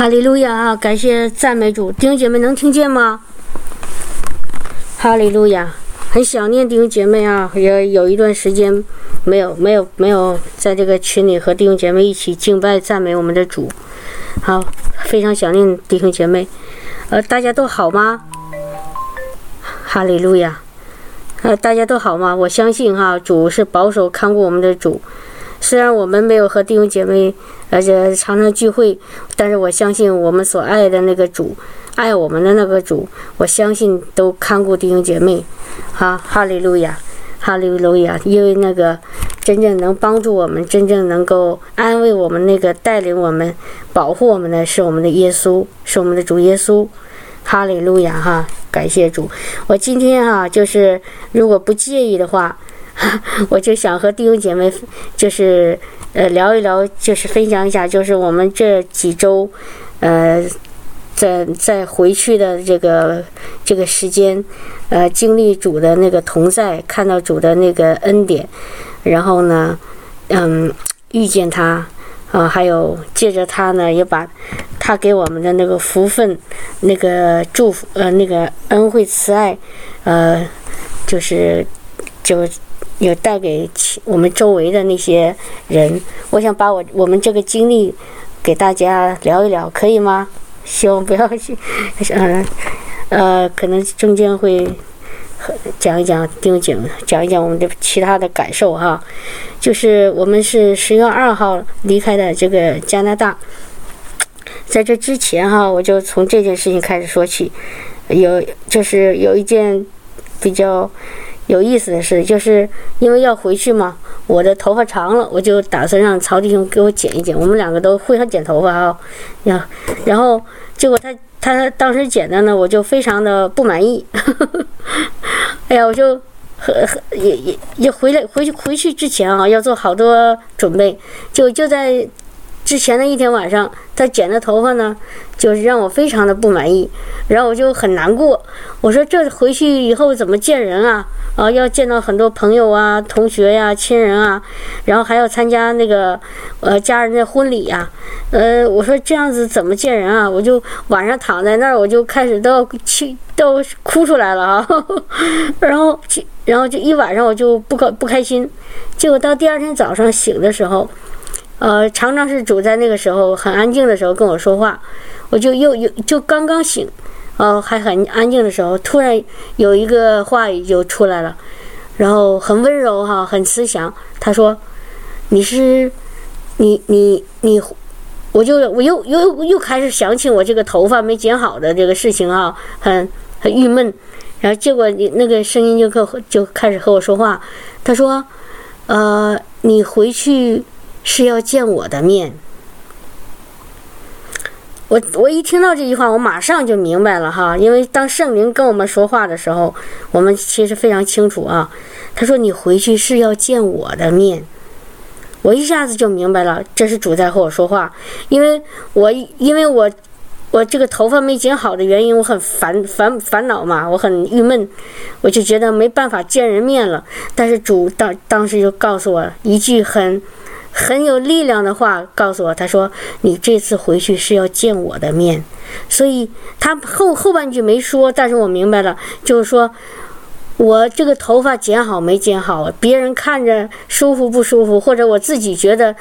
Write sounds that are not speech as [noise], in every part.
哈利路亚啊！感谢赞美主，弟兄姐妹能听见吗？哈利路亚，很想念弟兄姐妹啊，也有一段时间没有没有没有在这个群里和弟兄姐妹一起敬拜赞美我们的主，好，非常想念弟兄姐妹，呃，大家都好吗？哈利路亚，呃，大家都好吗？我相信哈，主是保守看顾我们的主。虽然我们没有和弟兄姐妹，而且常常聚会，但是我相信我们所爱的那个主，爱我们的那个主，我相信都看顾弟兄姐妹。哈，哈利路亚，哈利路亚！因为那个真正能帮助我们、真正能够安慰我们、那个带领我们、保护我们的是我们的耶稣，是我们的主耶稣。哈利路亚！哈，感谢主。我今天哈，就是如果不介意的话。[laughs] 我就想和弟兄姐妹，就是呃聊一聊，就是分享一下，就是我们这几周，呃，在在回去的这个这个时间，呃，经历主的那个同在，看到主的那个恩典，然后呢，嗯，遇见他，啊，还有借着他呢，也把他给我们的那个福分、那个祝福、呃，那个恩惠慈爱，呃，就是就。有带给我们周围的那些人，我想把我我们这个经历给大家聊一聊，可以吗？希望不要去，嗯，[laughs] 呃，可能中间会讲一讲丁景，讲一讲我们的其他的感受哈。就是我们是十月二号离开的这个加拿大，在这之前哈，我就从这件事情开始说起，有就是有一件比较。有意思的是，就是因为要回去嘛，我的头发长了，我就打算让曹弟兄给我剪一剪。我们两个都会上剪头发啊，呀，然后结果他他当时剪的呢，我就非常的不满意。[laughs] 哎呀，我就和和也也也回来回去回去之前啊，要做好多准备，就就在之前的一天晚上，他剪的头发呢，就是让我非常的不满意，然后我就很难过。我说这回去以后怎么见人啊？啊，要见到很多朋友啊、同学呀、亲人啊，然后还要参加那个呃家人的婚礼呀。呃，我说这样子怎么见人啊？我就晚上躺在那儿，我就开始都要气都哭出来了啊。[laughs] 然后然后就一晚上我就不高不开心。结果到第二天早上醒的时候，呃，常常是主在那个时候很安静的时候跟我说话，我就又又就刚刚醒。哦，还很安静的时候，突然有一个话语就出来了，然后很温柔哈，很慈祥。他说：“你是，你你你，我就我又又又开始想起我这个头发没剪好的这个事情啊，很很郁闷。然后结果你那个声音就和就开始和我说话。他说：呃，你回去是要见我的面。”我我一听到这句话，我马上就明白了哈，因为当圣灵跟我们说话的时候，我们其实非常清楚啊。他说：“你回去是要见我的面。”我一下子就明白了，这是主在和我说话，因为我因为我我这个头发没剪好的原因，我很烦烦烦恼嘛，我很郁闷，我就觉得没办法见人面了。但是主当当时就告诉我一句很。很有力量的话告诉我，他说：“你这次回去是要见我的面。”所以他后后半句没说，但是我明白了，就是说我这个头发剪好没剪好，别人看着舒服不舒服，或者我自己觉得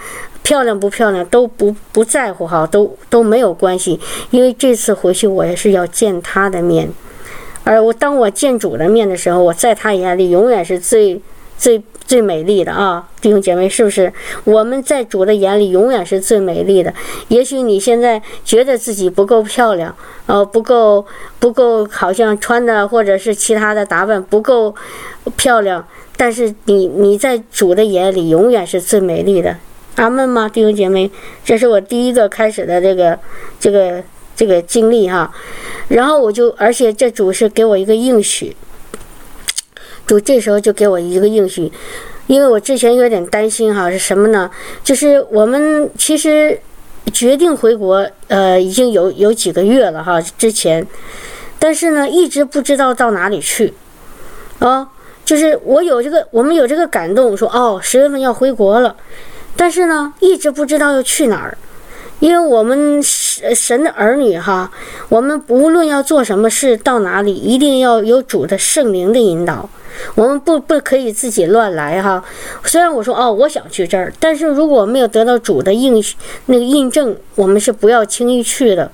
漂亮不漂亮都不不在乎哈，都都没有关系，因为这次回去我也是要见他的面，而我当我见主的面的时候，我在他眼里永远是最最。最美丽的啊，弟兄姐妹，是不是我们在主的眼里永远是最美丽的？也许你现在觉得自己不够漂亮，呃，不够不够，好像穿的或者是其他的打扮不够漂亮，但是你你在主的眼里永远是最美丽的。阿门吗，弟兄姐妹？这是我第一个开始的这个这个这个经历哈，然后我就，而且这主是给我一个应许。主这时候就给我一个应许，因为我之前有点担心哈，是什么呢？就是我们其实决定回国，呃，已经有有几个月了哈，之前，但是呢，一直不知道到哪里去，啊，就是我有这个，我们有这个感动，说哦，十月份要回国了，但是呢，一直不知道要去哪儿，因为我们神神的儿女哈，我们无论要做什么事，到哪里，一定要有主的圣灵的引导。我们不不可以自己乱来哈。虽然我说哦，我想去这儿，但是如果没有得到主的印那个印证，我们是不要轻易去的。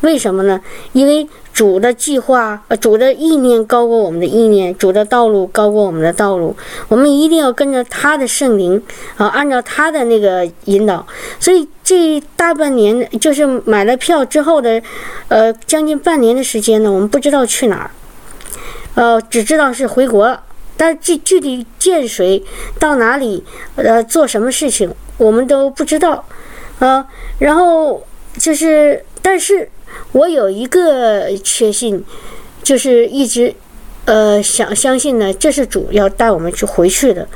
为什么呢？因为主的计划，呃，主的意念高过我们的意念，主的道路高过我们的道路。我们一定要跟着他的圣灵啊，按照他的那个引导。所以这大半年，就是买了票之后的，呃，将近半年的时间呢，我们不知道去哪儿，呃，只知道是回国了，但具具体见谁，到哪里，呃，做什么事情，我们都不知道，啊，然后就是，但是。我有一个确信，就是一直，呃，想相信呢，这是主要带我们去回去的，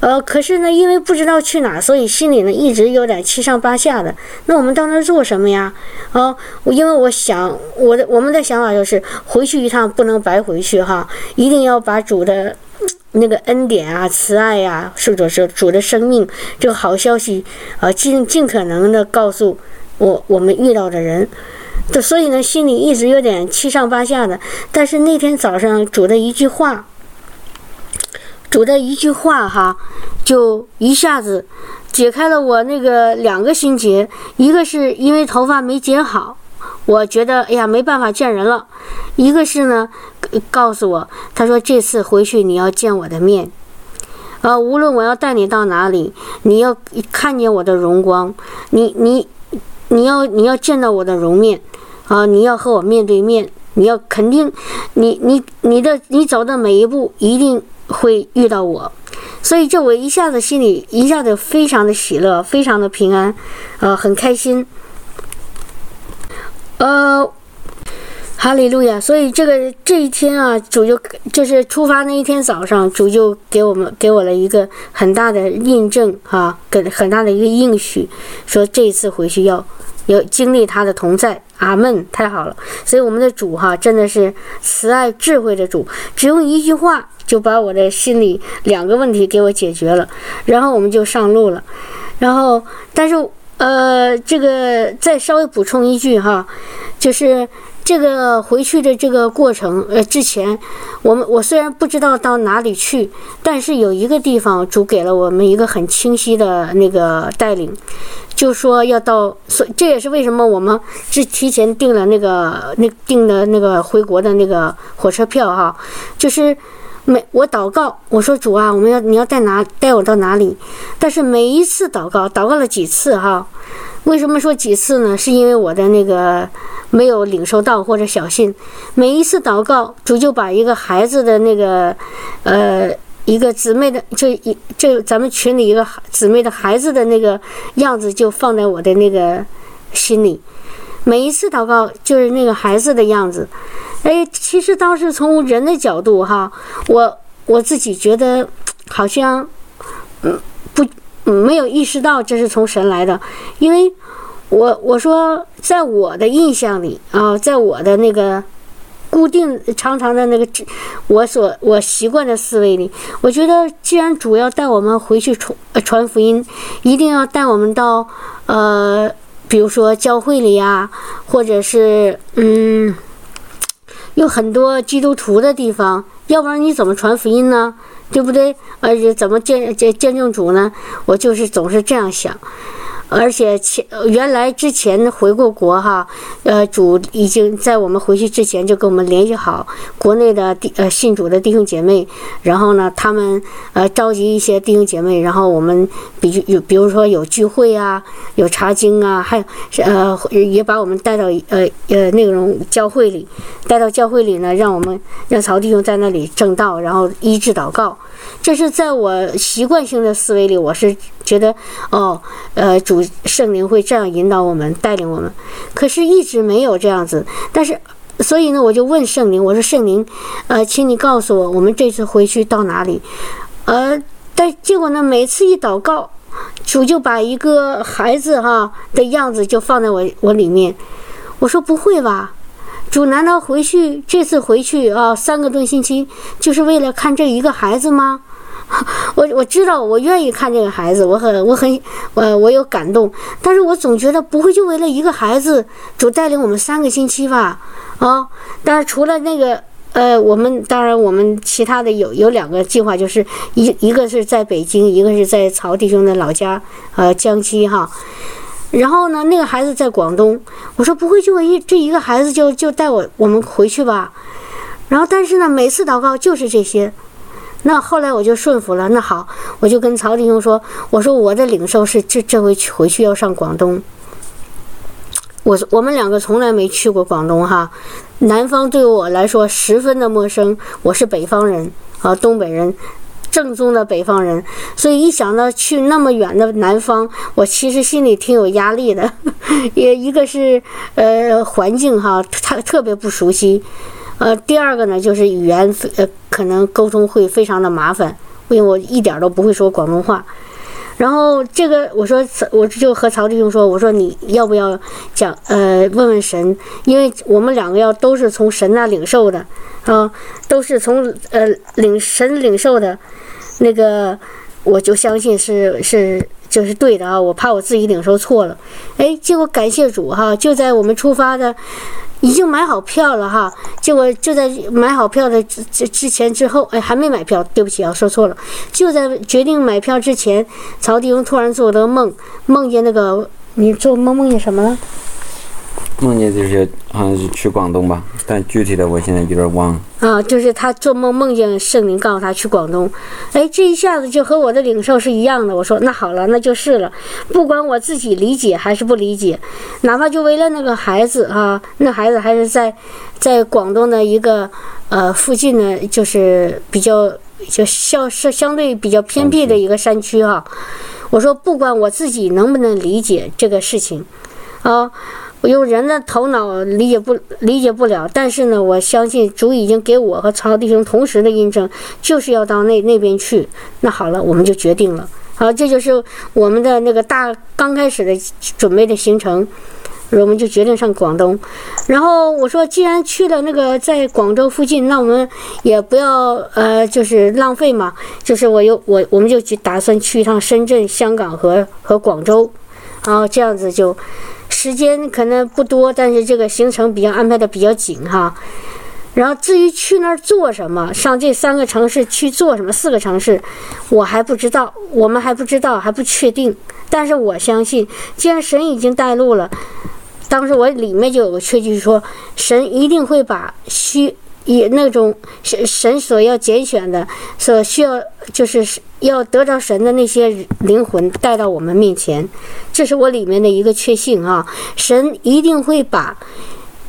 呃，可是呢，因为不知道去哪，所以心里呢一直有点七上八下的。那我们到那儿做什么呀？啊，因为我想，我的我们的想法就是回去一趟不能白回去哈，一定要把主的那个恩典啊、慈爱呀，或者是主的生命这个好消息啊，尽尽可能的告诉我我们遇到的人。所以呢，心里一直有点七上八下的。但是那天早上主的一句话，主的一句话哈，就一下子解开了我那个两个心结。一个是因为头发没剪好，我觉得哎呀没办法见人了；一个是呢，告诉我他说这次回去你要见我的面，呃，无论我要带你到哪里，你要看见我的荣光，你你你要你要见到我的容面。啊！你要和我面对面，你要肯定，你你你的你走的每一步一定会遇到我，所以这我一下子心里一下子非常的喜乐，非常的平安，呃，很开心。呃，哈利路亚！所以这个这一天啊，主就就是出发那一天早上，主就给我们给我了一个很大的印证啊，给很大的一个应许，说这一次回去要。要经历他的同在，阿门，太好了。所以我们的主哈真的是慈爱智慧的主，只用一句话就把我的心里两个问题给我解决了，然后我们就上路了。然后，但是呃，这个再稍微补充一句哈，就是。这个回去的这个过程，呃，之前我们我虽然不知道到哪里去，但是有一个地方主给了我们一个很清晰的那个带领，就说要到，所这也是为什么我们是提前订了那个那订的那个回国的那个火车票哈，就是每我祷告，我说主啊，我们要你要带哪带我到哪里，但是每一次祷告祷告了几次哈。为什么说几次呢？是因为我的那个没有领受到或者小心。每一次祷告，主就把一个孩子的那个，呃，一个姊妹的，就一这咱们群里一个姊妹的孩子的那个样子，就放在我的那个心里。每一次祷告就是那个孩子的样子。哎，其实当时从人的角度哈，我我自己觉得好像，嗯。不没有意识到这是从神来的，因为我我说在我的印象里啊，在我的那个固定常常的那个我所我习惯的思维里，我觉得既然主要带我们回去传传福音，一定要带我们到呃，比如说教会里呀，或者是嗯，有很多基督徒的地方，要不然你怎么传福音呢？对不对？而且怎么见见见证主呢？我就是总是这样想。而且前原来之前回过国哈，呃，主已经在我们回去之前就跟我们联系好国内的弟呃信主的弟兄姐妹，然后呢，他们呃召集一些弟兄姐妹，然后我们比有比如说有聚会啊，有查经啊，还有呃也把我们带到呃呃那种教会里，带到教会里呢，让我们让曹弟兄在那里正道，然后医治祷告。这是在我习惯性的思维里，我是觉得，哦，呃，主圣灵会这样引导我们，带领我们，可是一直没有这样子。但是，所以呢，我就问圣灵，我说圣灵，呃，请你告诉我，我们这次回去到哪里？呃，但结果呢，每次一祷告，主就把一个孩子哈的样子就放在我我里面。我说不会吧？主难道回去这次回去啊三个多星期就是为了看这一个孩子吗？[laughs] 我我知道，我愿意看这个孩子，我很我很呃我有感动，但是我总觉得不会就为了一个孩子，主带领我们三个星期吧？啊，但是除了那个。呃，我们当然，我们其他的有有两个计划，就是一一个是在北京，一个是在曹弟兄的老家，呃，江西哈。然后呢，那个孩子在广东，我说不会就一这一个孩子就就带我我们回去吧。然后但是呢，每次祷告就是这些。那后来我就顺服了。那好，我就跟曹弟兄说，我说我的领受是这这回回去要上广东。我我们两个从来没去过广东哈。南方对我来说十分的陌生，我是北方人啊，东北人，正宗的北方人，所以一想到去那么远的南方，我其实心里挺有压力的。[laughs] 也一个是呃环境哈，他特别不熟悉，呃，第二个呢就是语言呃可能沟通会非常的麻烦，因为我一点都不会说广东话。然后这个我说，我就和曹弟兄说，我说你要不要讲呃问问神，因为我们两个要都是从神那领受的啊，都是从呃领神领受的，那个我就相信是是就是对的啊，我怕我自己领受错了，哎，结果感谢主哈，就在我们出发的。已经买好票了哈，结果就在买好票的之之之前之后，哎，还没买票，对不起啊，说错了。就在决定买票之前，曹弟兄突然做了梦，梦见那个你做梦梦见什么了？梦见就是好像是去广东吧，但具体的我现在有点忘了。啊，就是他做梦梦见圣灵告诉他去广东，哎，这一下子就和我的领受是一样的。我说那好了，那就是了，不管我自己理解还是不理解，哪怕就为了那个孩子啊，那孩子还是在在广东的一个呃附近呢，就是比较就相是相对比较偏僻的一个山区哈。我说不管我自己能不能理解这个事情，啊。我用人的头脑理解不理解不了，但是呢，我相信主已经给我和曹弟兄同时的印证，就是要到那那边去。那好了，我们就决定了。好，这就是我们的那个大刚开始的准备的行程，我们就决定上广东。然后我说，既然去了那个在广州附近，那我们也不要呃，就是浪费嘛。就是我有我我们就去打算去一趟深圳、香港和和广州，然后这样子就。时间可能不多，但是这个行程比较安排的比较紧哈。然后至于去那儿做什么，上这三个城市去做什么，四个城市，我还不知道，我们还不知道，还不确定。但是我相信，既然神已经带路了，当时我里面就有个确据说，神一定会把需。以那种神神所要拣选的，所需要就是要得着神的那些灵魂带到我们面前，这是我里面的一个确信啊！神一定会把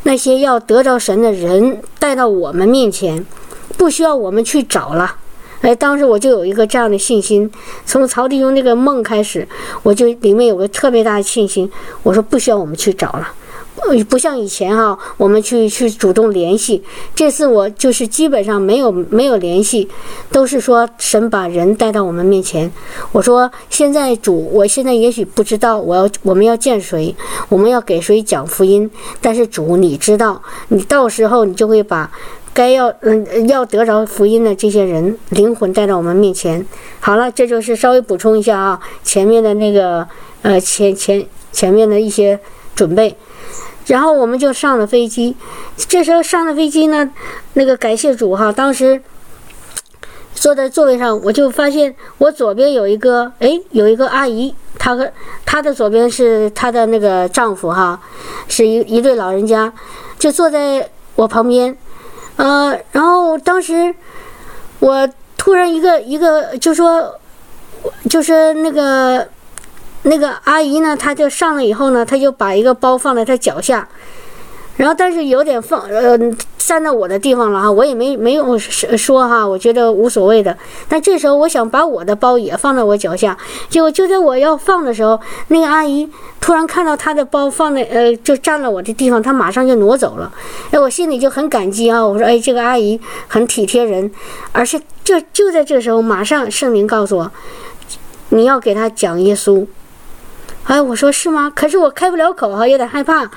那些要得着神的人带到我们面前，不需要我们去找了。哎，当时我就有一个这样的信心，从曹弟兄那个梦开始，我就里面有个特别大的信心，我说不需要我们去找了。呃，不像以前哈，我们去去主动联系。这次我就是基本上没有没有联系，都是说神把人带到我们面前。我说现在主，我现在也许不知道我要我们要见谁，我们要给谁讲福音。但是主你知道，你到时候你就会把该要嗯要得着福音的这些人灵魂带到我们面前。好了，这就是稍微补充一下啊，前面的那个呃前前前面的一些准备。然后我们就上了飞机，这时候上了飞机呢，那个感谢主哈，当时坐在座位上，我就发现我左边有一个，哎，有一个阿姨，她和她的左边是她的那个丈夫哈，是一一对老人家，就坐在我旁边，呃，然后当时我突然一个一个就说，就是那个。那个阿姨呢，她就上来以后呢，她就把一个包放在她脚下，然后但是有点放呃站在我的地方了哈，我也没没有说哈，我觉得无所谓的。但这时候我想把我的包也放在我脚下，结果就在我要放的时候，那个阿姨突然看到她的包放在呃就占了我的地方，她马上就挪走了。哎，我心里就很感激啊，我说哎这个阿姨很体贴人，而且就就在这时候，马上圣灵告诉我，你要给她讲耶稣。哎，我说是吗？可是我开不了口哈，有点害怕，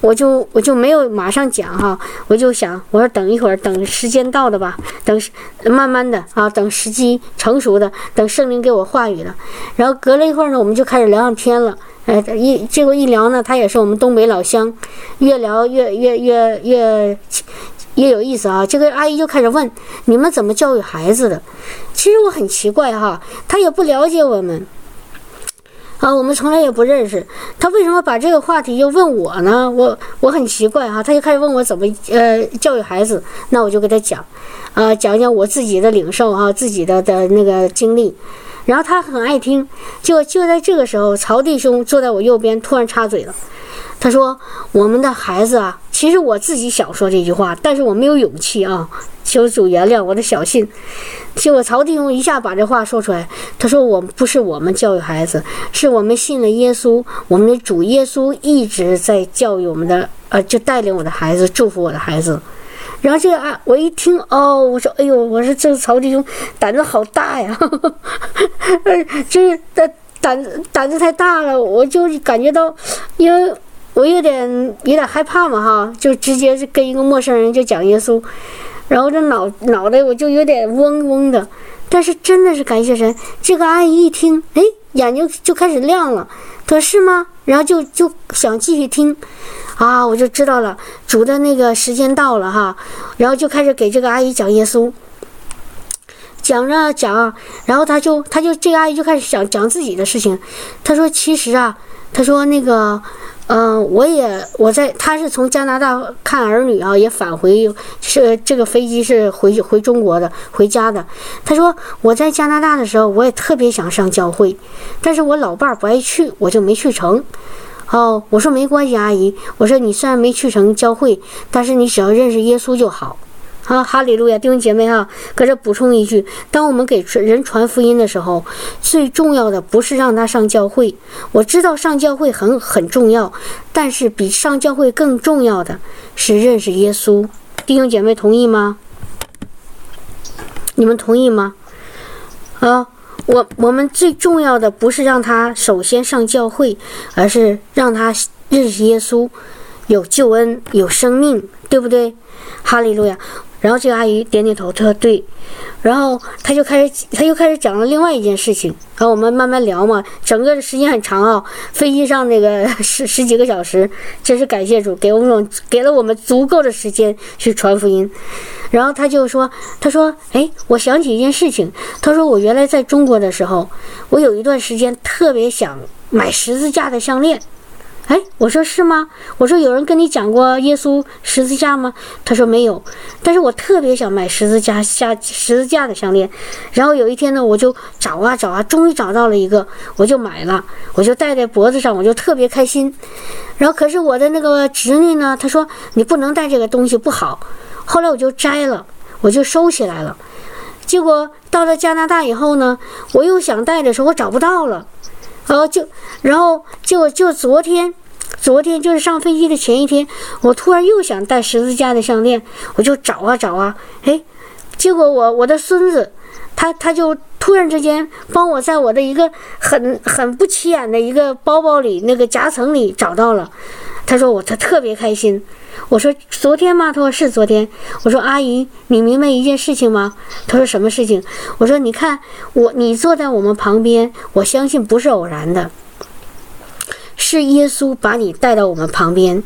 我就我就没有马上讲哈，我就想，我说等一会儿，等时间到了吧，等慢慢的啊，等时机成熟的，等圣灵给我话语了。然后隔了一会儿呢，我们就开始聊上天了。哎，一结果一聊呢，他也是我们东北老乡，越聊越越越越越有意思啊。这个阿姨就开始问你们怎么教育孩子的？其实我很奇怪哈，他也不了解我们。啊，我们从来也不认识他，为什么把这个话题又问我呢？我我很奇怪哈，他就开始问我怎么呃教育孩子，那我就给他讲，啊讲讲我自己的领受啊，自己的的那个经历，然后他很爱听，就就在这个时候，曹弟兄坐在我右边突然插嘴了。他说：“我们的孩子啊，其实我自己想说这句话，但是我没有勇气啊，求主原谅我的小心。”结果曹弟兄一下把这话说出来。他说：“我不是我们教育孩子，是我们信了耶稣，我们的主耶稣一直在教育我们的，呃，就带领我的孩子，祝福我的孩子。”然后这个啊，我一听哦，我说：“哎呦，我说这个曹弟兄胆子好大呀，[laughs] 呃，就是胆胆胆子太大了，我就感觉到，因为。”我有点有点害怕嘛，哈，就直接跟一个陌生人就讲耶稣，然后这脑脑袋我就有点嗡嗡的。但是真的是感谢神，这个阿姨一听，哎，眼睛就开始亮了，她说是吗？然后就就想继续听，啊，我就知道了，主的那个时间到了哈，然后就开始给这个阿姨讲耶稣，讲着讲，然后他就他就这个阿姨就开始讲讲自己的事情，他说其实啊，他说那个。嗯，我也我在，他是从加拿大看儿女啊，也返回，是这个飞机是回回中国的，回家的。他说我在加拿大的时候，我也特别想上教会，但是我老伴儿不爱去，我就没去成。哦，我说没关系，阿姨，我说你虽然没去成教会，但是你只要认识耶稣就好。啊，哈利路亚，弟兄姐妹哈，搁这补充一句：当我们给人传福音的时候，最重要的不是让他上教会。我知道上教会很很重要，但是比上教会更重要的是认识耶稣。弟兄姐妹同意吗？你们同意吗？啊，我我们最重要的不是让他首先上教会，而是让他认识耶稣，有救恩，有生命，对不对？哈利路亚。然后这个阿姨点点头，她说对。然后他就开始，他又开始讲了另外一件事情。然后我们慢慢聊嘛，整个的时间很长啊，[laughs] 飞机上那个十十几个小时，真是感谢主，给我们给了我们足够的时间去传福音。然后他就说，他说，哎，我想起一件事情。他说我原来在中国的时候，我有一段时间特别想买十字架的项链。哎，我说是吗？我说有人跟你讲过耶稣十字架吗？他说没有，但是我特别想买十字架下十字架的项链。然后有一天呢，我就找啊找啊，终于找到了一个，我就买了，我就戴在脖子上，我就特别开心。然后可是我的那个侄女呢，她说你不能戴这个东西不好。后来我就摘了，我就收起来了。结果到了加拿大以后呢，我又想戴的时候，我找不到了。然后就，然后就就昨天。昨天就是上飞机的前一天，我突然又想戴十字架的项链，我就找啊找啊，哎，结果我我的孙子，他他就突然之间帮我在我的一个很很不起眼的一个包包里那个夹层里找到了，他说我他特别开心，我说昨天吗？他说是昨天，我说阿姨，你明白一件事情吗？他说什么事情？我说你看我你坐在我们旁边，我相信不是偶然的。是耶稣把你带到我们旁边，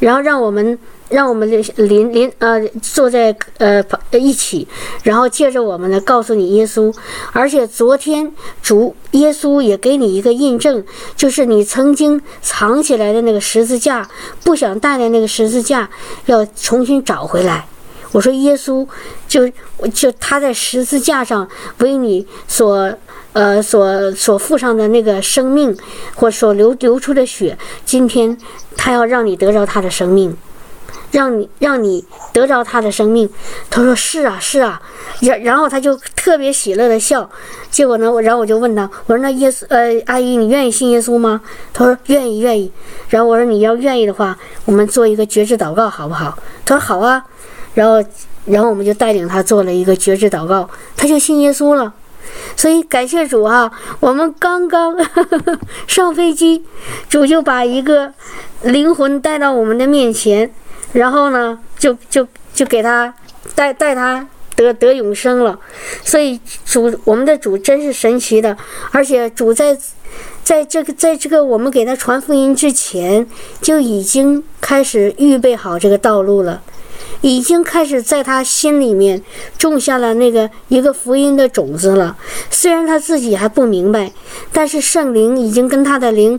然后让我们让我们邻邻呃坐在呃一起，然后借着我们呢告诉你耶稣。而且昨天主耶稣也给你一个印证，就是你曾经藏起来的那个十字架，不想带的那个十字架，要重新找回来。我说耶稣就就他在十字架上为你所。呃，所所付上的那个生命，或所流流出的血，今天他要让你得着他的生命，让你让你得着他的生命。他说是啊，是啊，然然后他就特别喜乐的笑。结果呢，我然后我就问他，我说那耶稣，呃，阿姨，你愿意信耶稣吗？他说愿意，愿意。然后我说你要愿意的话，我们做一个绝志祷告好不好？他说好啊。然后然后我们就带领他做了一个绝志祷告，他就信耶稣了。所以感谢主啊，我们刚刚 [laughs] 上飞机，主就把一个灵魂带到我们的面前，然后呢，就就就给他带带他得得永生了。所以主，我们的主真是神奇的，而且主在在这个在这个我们给他传福音之前，就已经开始预备好这个道路了。已经开始在他心里面种下了那个一个福音的种子了。虽然他自己还不明白，但是圣灵已经跟他的灵，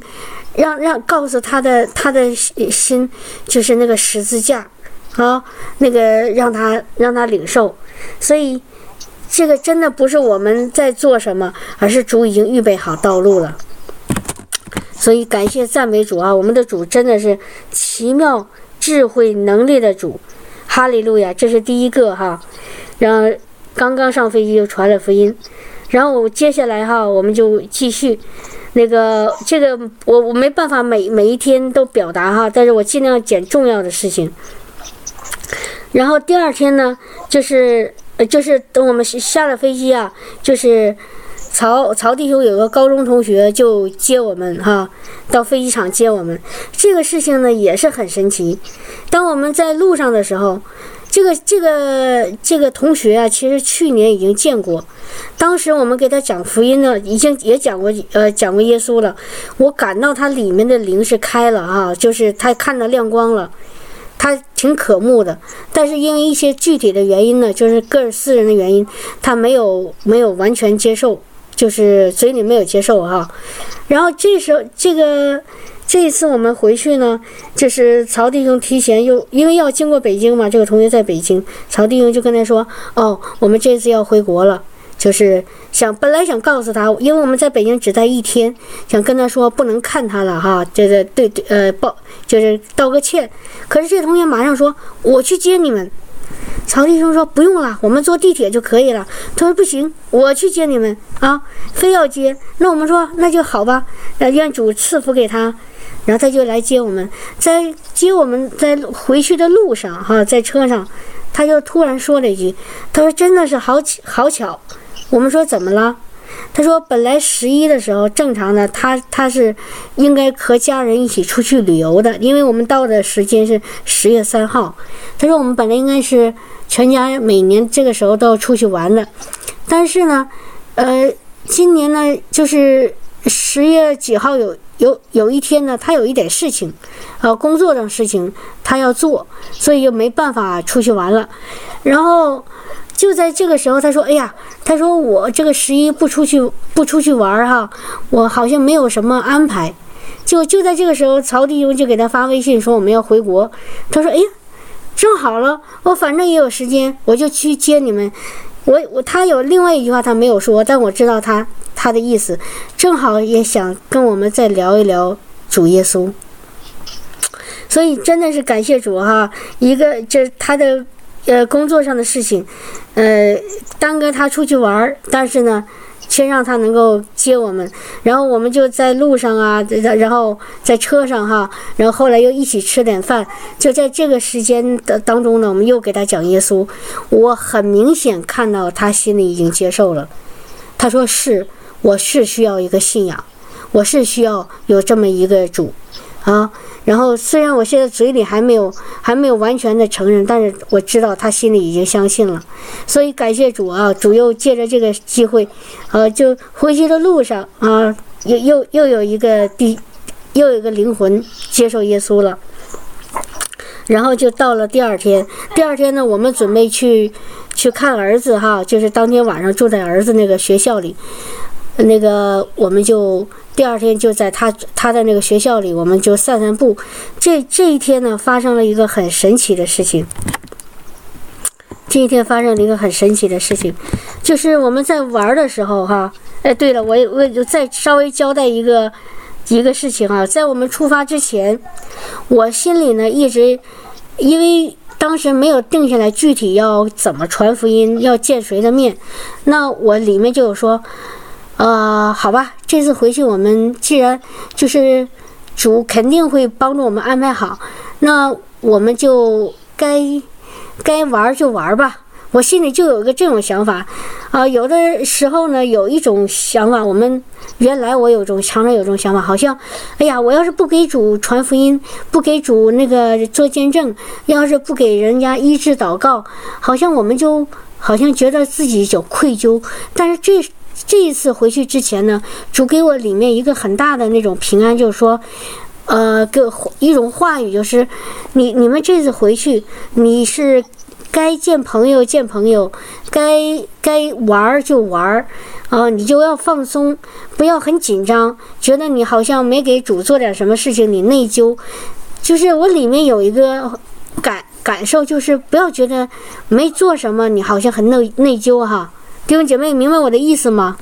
让让告诉他的他的心，就是那个十字架，啊，那个让他让他领受。所以，这个真的不是我们在做什么，而是主已经预备好道路了。所以感谢赞美主啊！我们的主真的是奇妙智慧能力的主。哈利路亚，这是第一个哈，然后刚刚上飞机就传了福音，然后接下来哈，我们就继续，那个这个我我没办法每每一天都表达哈，但是我尽量捡重要的事情。然后第二天呢，就是就是等我们下了飞机啊，就是。曹曹弟兄有个高中同学就接我们哈，到飞机场接我们。这个事情呢也是很神奇。当我们在路上的时候，这个这个这个同学啊，其实去年已经见过。当时我们给他讲福音呢，已经也讲过呃讲过耶稣了。我感到他里面的灵是开了哈，就是他看到亮光了，他挺渴慕的。但是因为一些具体的原因呢，就是个人私人的原因，他没有没有完全接受。就是嘴里没有接受哈，然后这时候这个这一次我们回去呢，就是曹弟兄提前又因为要经过北京嘛，这个同学在北京，曹弟兄就跟他说：“哦，我们这次要回国了，就是想本来想告诉他，因为我们在北京只待一天，想跟他说不能看他了哈，这个对对呃报就是道个歉。可是这同学马上说我去接你们。”曹医生说：“不用了，我们坐地铁就可以了。”他说：“不行，我去接你们啊，非要接。”那我们说：“那就好吧，让院主赐福给他。”然后他就来接我们，在接我们在回去的路上，哈，在车上，他就突然说了一句：“他说真的是好，好巧。”我们说：“怎么了？”他说：“本来十一的时候正常的，他他是应该和家人一起出去旅游的，因为我们到的时间是十月三号。他说我们本来应该是。”全家每年这个时候都要出去玩的，但是呢，呃，今年呢，就是十月几号有有有一天呢，他有一点事情，呃，工作的事情他要做，所以就没办法出去玩了。然后就在这个时候，他说：“哎呀，他说我这个十一不出去不出去玩哈，我好像没有什么安排。”就就在这个时候，曹弟兄就给他发微信说：“我们要回国。”他说：“哎呀。”正好了，我反正也有时间，我就去接你们。我我他有另外一句话他没有说，但我知道他他的意思，正好也想跟我们再聊一聊主耶稣。所以真的是感谢主哈，一个这他的呃工作上的事情，呃耽搁他出去玩儿，但是呢。先让他能够接我们，然后我们就在路上啊，然后在车上哈，然后后来又一起吃点饭，就在这个时间的当中呢，我们又给他讲耶稣。我很明显看到他心里已经接受了，他说是，我是需要一个信仰，我是需要有这么一个主。啊，然后虽然我现在嘴里还没有还没有完全的承认，但是我知道他心里已经相信了，所以感谢主啊！主又借着这个机会，呃，就回去的路上啊，又又又有一个第，又有一个灵魂接受耶稣了。然后就到了第二天，第二天呢，我们准备去去看儿子哈，就是当天晚上住在儿子那个学校里，那个我们就。第二天就在他他的那个学校里，我们就散散步。这这一天呢，发生了一个很神奇的事情。这一天发生了一个很神奇的事情，就是我们在玩的时候，哈，哎，对了，我我再稍微交代一个一个事情啊，在我们出发之前，我心里呢一直，因为当时没有定下来具体要怎么传福音，要见谁的面，那我里面就有说。呃，好吧，这次回去我们既然就是主肯定会帮助我们安排好，那我们就该该玩就玩吧。我心里就有一个这种想法，啊，有的时候呢，有一种想法，我们原来我有种常常有种想法，好像，哎呀，我要是不给主传福音，不给主那个做见证，要是不给人家医治祷告，好像我们就好像觉得自己有愧疚。但是这这一次回去之前呢，主给我里面一个很大的那种平安，就是说，呃，给一种话语，就是你你们这次回去，你是。该见朋友见朋友，该该玩儿就玩儿，啊，你就要放松，不要很紧张，觉得你好像没给主做点什么事情，你内疚。就是我里面有一个感感受，就是不要觉得没做什么，你好像很内内疚哈。弟兄姐妹，明白我的意思吗？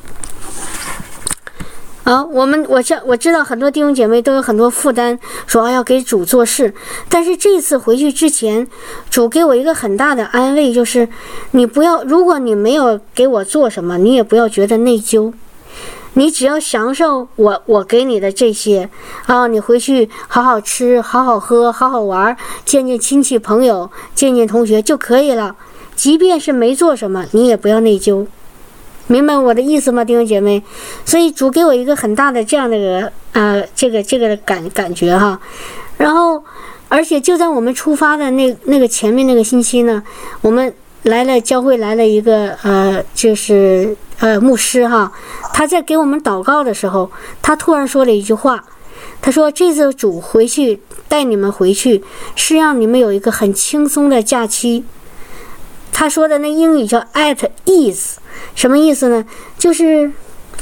啊，我们我知我知道很多弟兄姐妹都有很多负担，说要给主做事。但是这次回去之前，主给我一个很大的安慰，就是你不要，如果你没有给我做什么，你也不要觉得内疚，你只要享受我我给你的这些啊，你回去好好吃，好好喝，好好玩，见见亲戚朋友，见见同学就可以了。即便是没做什么，你也不要内疚。明白我的意思吗，弟兄姐妹？所以主给我一个很大的这样的呃，这个这个感感觉哈。然后，而且就在我们出发的那那个前面那个星期呢，我们来了教会来了一个呃，就是呃牧师哈。他在给我们祷告的时候，他突然说了一句话，他说：“这次主回去带你们回去，是让你们有一个很轻松的假期。”他说的那英语叫 “at ease”。什么意思呢？就是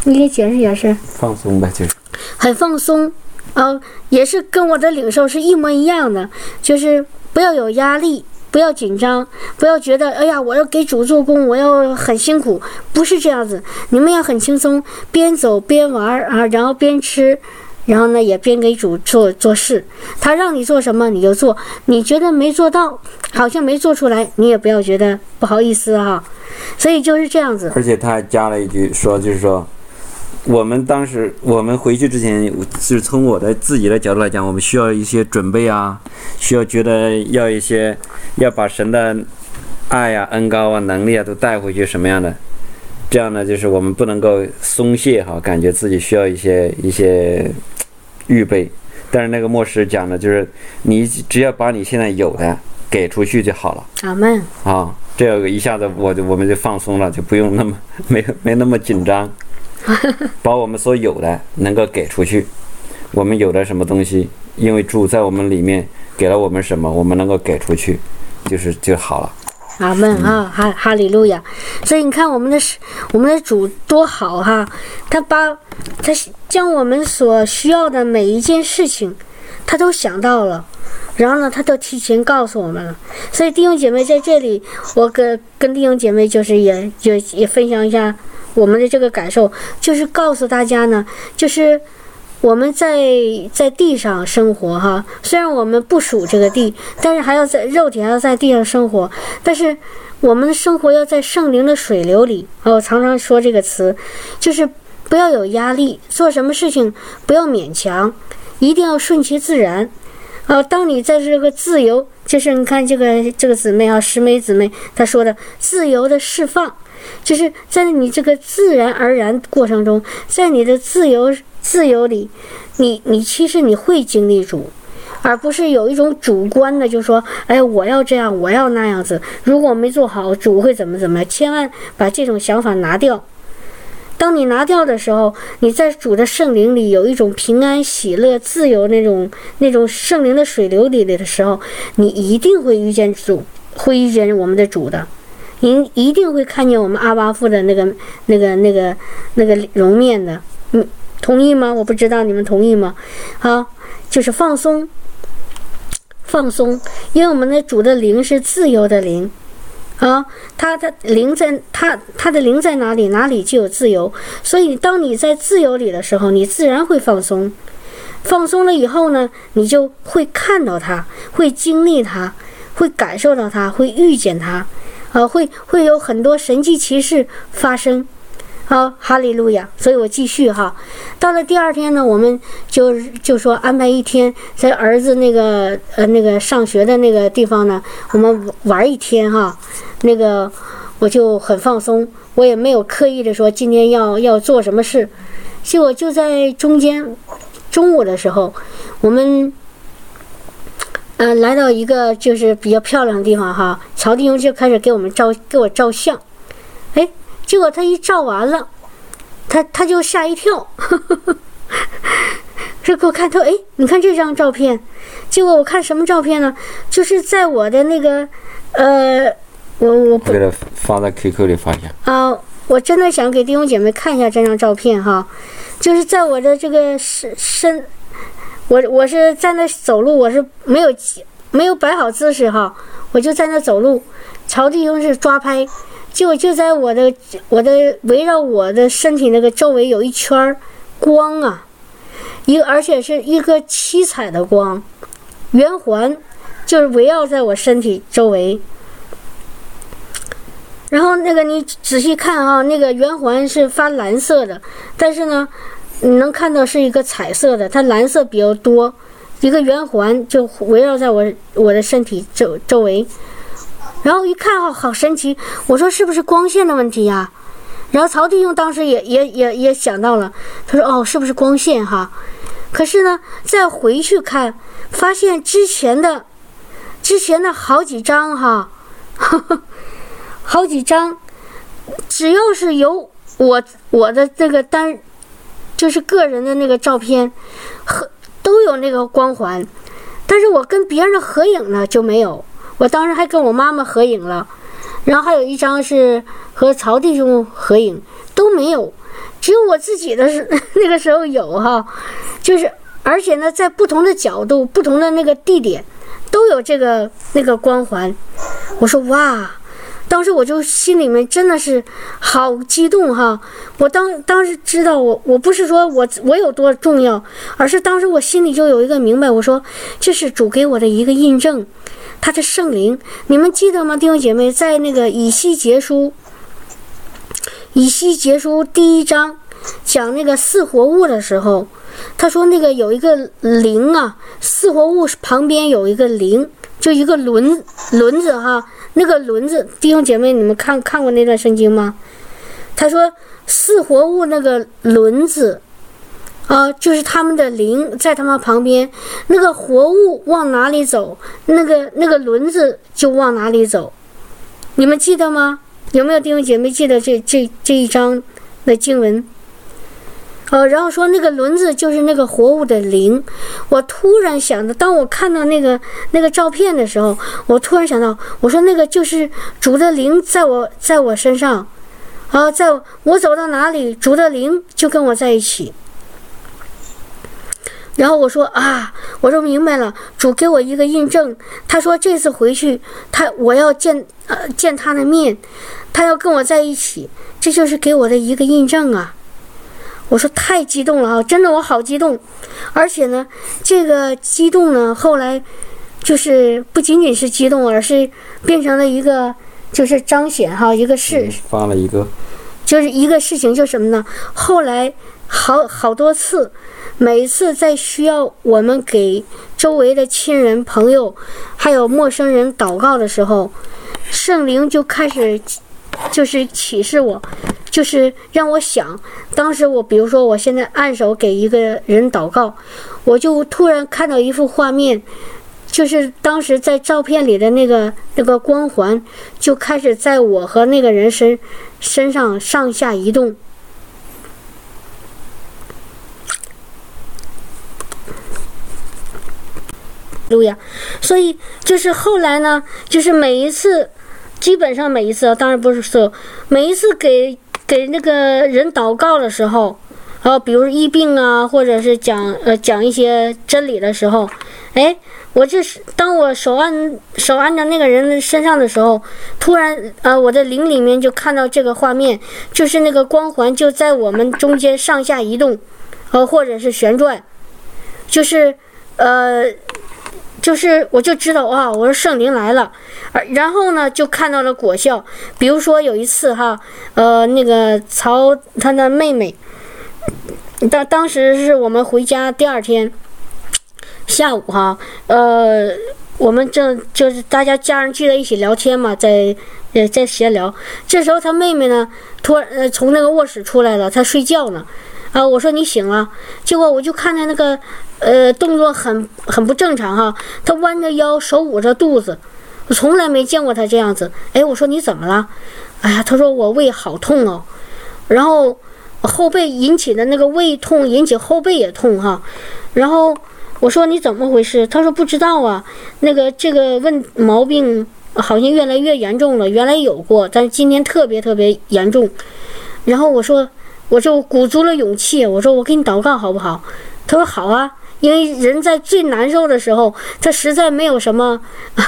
你给解释解释。放松呗，就是很放松，呃，也是跟我的领受是一模一样的，就是不要有压力，不要紧张，不要觉得哎呀，我要给主做工，我要很辛苦，不是这样子。你们要很轻松，边走边玩啊，然后边吃。然后呢，也边给主做做事，他让你做什么你就做，你觉得没做到，好像没做出来，你也不要觉得不好意思哈。所以就是这样子。而且他还加了一句说，就是说，我们当时我们回去之前，就是从我的自己的角度来讲，我们需要一些准备啊，需要觉得要一些要把神的爱呀、恩高啊、能力啊都带回去什么样的。这样呢，就是我们不能够松懈哈，感觉自己需要一些一些预备。但是那个牧师讲的，就是你只要把你现在有的给出去就好了。阿门。啊，这样一下子我就我们就放松了，就不用那么没没那么紧张。把我们所有的能够给出去，我们有的什么东西，因为主在我们里面给了我们什么，我们能够给出去，就是就好了。阿门啊，哈哈利路亚！所以你看，我们的我们的主多好哈，他把他将我们所需要的每一件事情，他都想到了，然后呢，他都提前告诉我们了。所以弟兄姐妹在这里，我跟跟弟兄姐妹就是也也也分享一下我们的这个感受，就是告诉大家呢，就是。我们在在地上生活哈，虽然我们不属这个地，但是还要在肉体还要在地上生活。但是我们的生活要在圣灵的水流里。我常常说这个词，就是不要有压力，做什么事情不要勉强，一定要顺其自然。啊，当你在这个自由，就是你看这个这个姊妹啊，石梅姊妹她说的自由的释放，就是在你这个自然而然过程中，在你的自由。自由里，你你其实你会经历主，而不是有一种主观的，就说，哎，我要这样，我要那样子。如果没做好，主会怎么怎么样？千万把这种想法拿掉。当你拿掉的时候，你在主的圣灵里有一种平安、喜乐、自由那种那种圣灵的水流里的时候，你一定会遇见主，会遇见我们的主的，您一定会看见我们阿巴父的那个那个那个那个容面的，嗯。同意吗？我不知道你们同意吗？好，就是放松，放松，因为我们的主的灵是自由的灵，啊，他的灵在他他的灵在哪里，哪里就有自由。所以，当你在自由里的时候，你自然会放松。放松了以后呢，你就会看到他，会经历他，会感受到他，会遇见他，啊，会会有很多神迹奇事发生。好，哈利路亚！所以我继续哈。到了第二天呢，我们就就说安排一天在儿子那个呃那个上学的那个地方呢，我们玩一天哈。那个我就很放松，我也没有刻意的说今天要要做什么事。结果就在中间中午的时候，我们嗯来到一个就是比较漂亮的地方哈，曹弟兄就开始给我们照给我照相，哎。结果他一照完了，他他就吓一跳，[laughs] 这给我看他哎，你看这张照片。结果我看什么照片呢？就是在我的那个呃，我我给他发在 QQ 里发一下。啊，我真的想给弟兄姐妹看一下这张照片哈，就是在我的这个身身，我我是在那走路，我是没有没有摆好姿势哈，我就在那走路，朝弟兄是抓拍。就就在我的我的围绕我的身体那个周围有一圈光啊，一个而且是一个七彩的光，圆环，就是围绕在我身体周围。然后那个你仔细看啊，那个圆环是发蓝色的，但是呢，你能看到是一个彩色的，它蓝色比较多，一个圆环就围绕在我我的身体周周围。然后一看，哦，好神奇！我说是不是光线的问题呀？然后曹弟兄当时也也也也想到了，他说：“哦，是不是光线哈？”可是呢，再回去看，发现之前的之前的好几张哈，[laughs] 好几张，只要是有我我的这个单，就是个人的那个照片，和都有那个光环，但是我跟别人合影呢就没有。我当时还跟我妈妈合影了，然后还有一张是和曹弟兄合影，都没有，只有我自己的是那个时候有哈，[laughs] 就是而且呢，在不同的角度、不同的那个地点，都有这个那个光环。我说哇，当时我就心里面真的是好激动哈！我当当时知道我我不是说我我有多重要，而是当时我心里就有一个明白，我说这是主给我的一个印证。他的圣灵，你们记得吗，弟兄姐妹？在那个以西结书，以西结书第一章讲那个四活物的时候，他说那个有一个灵啊，四活物旁边有一个灵，就一个轮轮子哈，那个轮子，弟兄姐妹，你们看看过那段圣经吗？他说四活物那个轮子。啊，就是他们的灵在他们旁边，那个活物往哪里走，那个那个轮子就往哪里走。你们记得吗？有没有弟兄姐妹记得这这这一章的经文？哦，然后说那个轮子就是那个活物的灵。我突然想到，当我看到那个那个照片的时候，我突然想到，我说那个就是主的灵在我在我身上，啊，在我走到哪里，主的灵就跟我在一起。然后我说啊，我说明白了，主给我一个印证。他说这次回去，他我要见呃见他的面，他要跟我在一起，这就是给我的一个印证啊。我说太激动了啊，真的我好激动，而且呢，这个激动呢，后来就是不仅仅是激动，而是变成了一个就是彰显哈一个事，发了一个，就是一个事情，就什么呢？后来好好多次。每一次在需要我们给周围的亲人、朋友，还有陌生人祷告的时候，圣灵就开始就是启示我，就是让我想，当时我比如说我现在按手给一个人祷告，我就突然看到一幅画面，就是当时在照片里的那个那个光环就开始在我和那个人身身上上下移动。路呀，所以就是后来呢，就是每一次，基本上每一次，当然不是说每一次给给那个人祷告的时候，呃，比如医病啊，或者是讲呃讲一些真理的时候，哎，我就是当我手按手按着那个人身上的时候，突然呃我的灵里面就看到这个画面，就是那个光环就在我们中间上下移动，呃或者是旋转，就是呃。就是我就知道啊，我说圣灵来了，而然后呢就看到了果效。比如说有一次哈，呃，那个曹他的妹妹，当当时是我们回家第二天下午哈，呃，我们正就是大家家人聚在一起聊天嘛，在呃在闲聊。这时候他妹妹呢，突然呃从那个卧室出来了，她睡觉呢。啊，我说你醒了，结果我就看见那个，呃，动作很很不正常哈。他弯着腰，手捂着肚子，我从来没见过他这样子。哎，我说你怎么了？哎呀，他说我胃好痛哦，然后后背引起的那个胃痛引起后背也痛哈。然后我说你怎么回事？他说不知道啊，那个这个问毛病好像越来越严重了，原来有过，但是今天特别特别严重。然后我说。我就鼓足了勇气，我说我给你祷告好不好？他说好啊，因为人在最难受的时候，他实在没有什么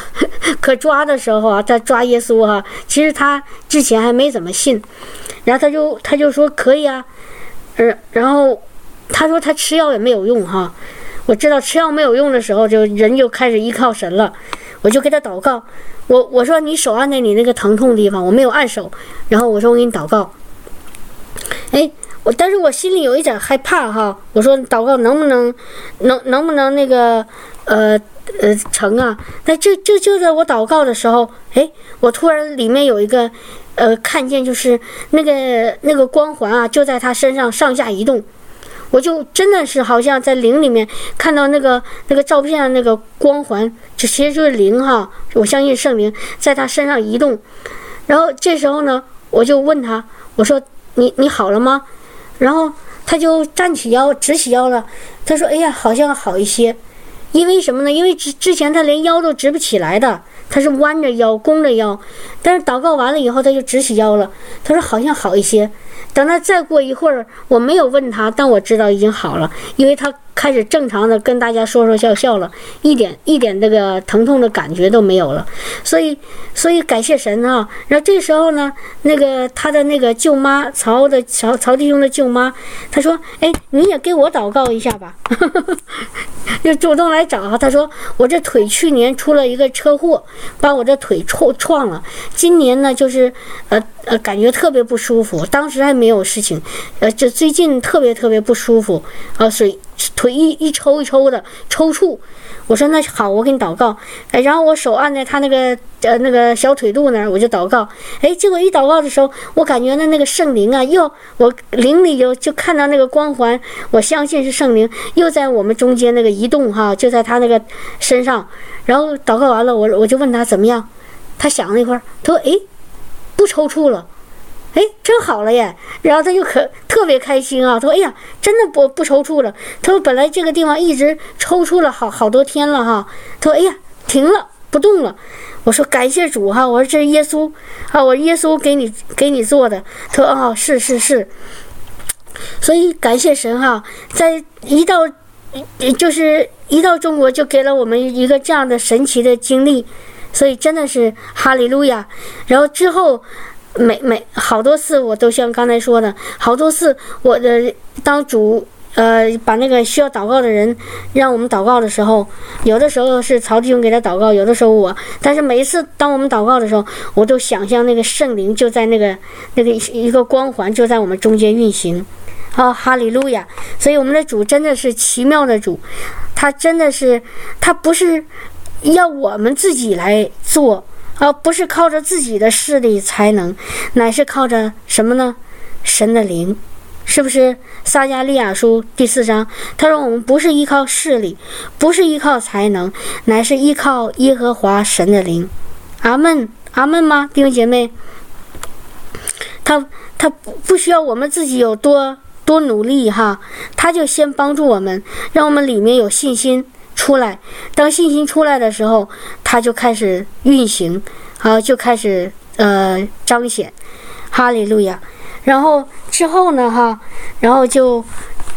[laughs] 可抓的时候啊，他抓耶稣哈。其实他之前还没怎么信，然后他就他就说可以啊，呃，然后他说他吃药也没有用哈。我知道吃药没有用的时候，就人就开始依靠神了。我就给他祷告，我我说你手按在你那个疼痛地方，我没有按手，然后我说我给你祷告。哎，但是我心里有一点害怕哈。我说祷告能不能，能能不能那个，呃呃成啊？那就就就在我祷告的时候，哎，我突然里面有一个，呃，看见就是那个那个光环啊，就在他身上上下移动。我就真的是好像在灵里面看到那个那个照片上那个光环，这其实就是灵哈。我相信圣灵在他身上移动。然后这时候呢，我就问他，我说。你你好了吗？然后他就站起腰，直起腰了。他说：“哎呀，好像好一些。因为什么呢？因为之之前他连腰都直不起来的，他是弯着腰、弓着腰。但是祷告完了以后，他就直起腰了。他说好像好一些。等他再过一会儿，我没有问他，但我知道已经好了，因为他。”开始正常的跟大家说说笑笑了，一点一点那个疼痛的感觉都没有了，所以所以感谢神啊！然后这时候呢，那个他的那个舅妈曹的曹曹弟兄的舅妈，他说：“哎，你也给我祷告一下吧。[laughs] ”就主动来找他说：“我这腿去年出了一个车祸，把我这腿撞撞了。今年呢，就是呃呃感觉特别不舒服，当时还没有事情，呃，就最近特别特别不舒服啊，所以。”腿一一抽一抽的抽搐，我说那好，我给你祷告，哎，然后我手按在他那个呃那个小腿肚那儿，我就祷告，哎，结果一祷告的时候，我感觉那那个圣灵啊，又我灵里就就看到那个光环，我相信是圣灵又在我们中间那个移动哈，就在他那个身上，然后祷告完了，我我就问他怎么样，他想了一会儿，他说哎，不抽搐了。哎，真好了耶！然后他就可特别开心啊，他说：“哎呀，真的不不抽搐了。”他说：“本来这个地方一直抽搐了好好多天了哈。”他说：“哎呀，停了，不动了。”我说：“感谢主哈！”我说：“这是耶稣啊，我耶稣给你给你做的。”他说：“哦，是是是。”所以感谢神哈，在一到就是一到中国就给了我们一个这样的神奇的经历，所以真的是哈利路亚。然后之后。每每好多次，我都像刚才说的，好多次，我的当主呃把那个需要祷告的人让我们祷告的时候，有的时候是曹弟兄给他祷告，有的时候我，但是每一次当我们祷告的时候，我都想象那个圣灵就在那个那个一个光环就在我们中间运行，啊，哈利路亚！所以我们的主真的是奇妙的主，他真的是他不是要我们自己来做。而不是靠着自己的势力才能，乃是靠着什么呢？神的灵，是不是？撒加利亚书第四章，他说我们不是依靠势力，不是依靠才能，乃是依靠耶和华神的灵。阿门，阿门吗？弟兄姐妹，他他不需要我们自己有多多努力哈，他就先帮助我们，让我们里面有信心。出来，当信心出来的时候，它就开始运行，好，就开始呃彰显，哈利路亚。然后之后呢，哈，然后就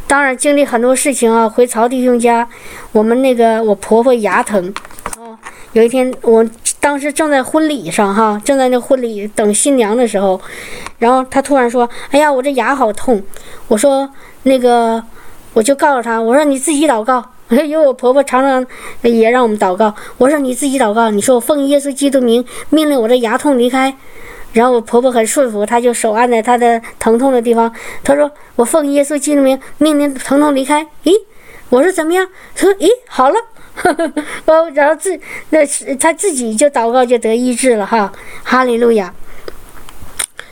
当然经历很多事情啊。回曹弟兄家，我们那个我婆婆牙疼，啊，有一天我当时正在婚礼上哈，正在那婚礼等新娘的时候，然后她突然说：“哎呀，我这牙好痛。”我说：“那个，我就告诉她，我说你自己祷告。” [laughs] 因为我婆婆常常也让我们祷告。我说你自己祷告，你说我奉耶稣基督名命令我的牙痛离开。然后我婆婆很顺服，她就手按在她的疼痛的地方。她说我奉耶稣基督名命令疼痛离开。咦，我说怎么样？她说咦好了。哦，[laughs] 然后自那是她自己就祷告就得医治了哈，哈利路亚。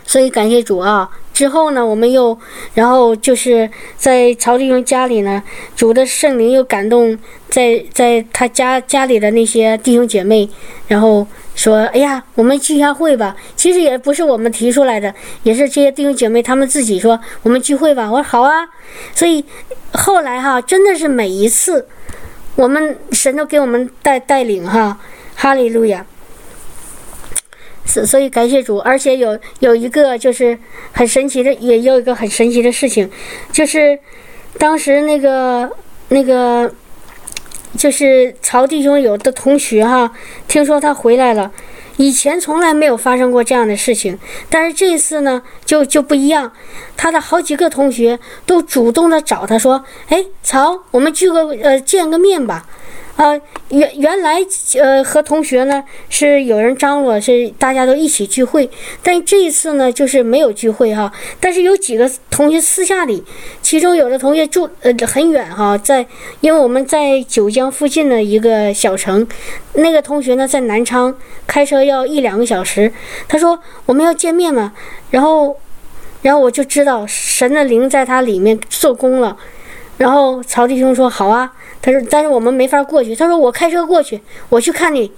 所以感谢主啊！之后呢，我们又，然后就是在曹弟兄家里呢，主的圣灵又感动在在他家家里的那些弟兄姐妹，然后说：“哎呀，我们聚下会吧。”其实也不是我们提出来的，也是这些弟兄姐妹他们自己说：“我们聚会吧。”我说：“好啊。”所以后来哈，真的是每一次，我们神都给我们带带领哈，哈利路亚。所以感谢主，而且有有一个就是很神奇的，也有一个很神奇的事情，就是当时那个那个就是曹弟兄有的同学哈，听说他回来了，以前从来没有发生过这样的事情，但是这次呢就就不一样，他的好几个同学都主动的找他说，哎，曹，我们聚个呃见个面吧。啊，原原来呃和同学呢是有人张罗，是大家都一起聚会，但这一次呢就是没有聚会哈。但是有几个同学私下里，其中有的同学住呃很远哈，在因为我们在九江附近的一个小城，那个同学呢在南昌，开车要一两个小时。他说我们要见面嘛，然后然后我就知道神的灵在他里面做工了，然后曹弟兄说好啊。他说：“但是我们没法过去。”他说：“我开车过去，我去看你。”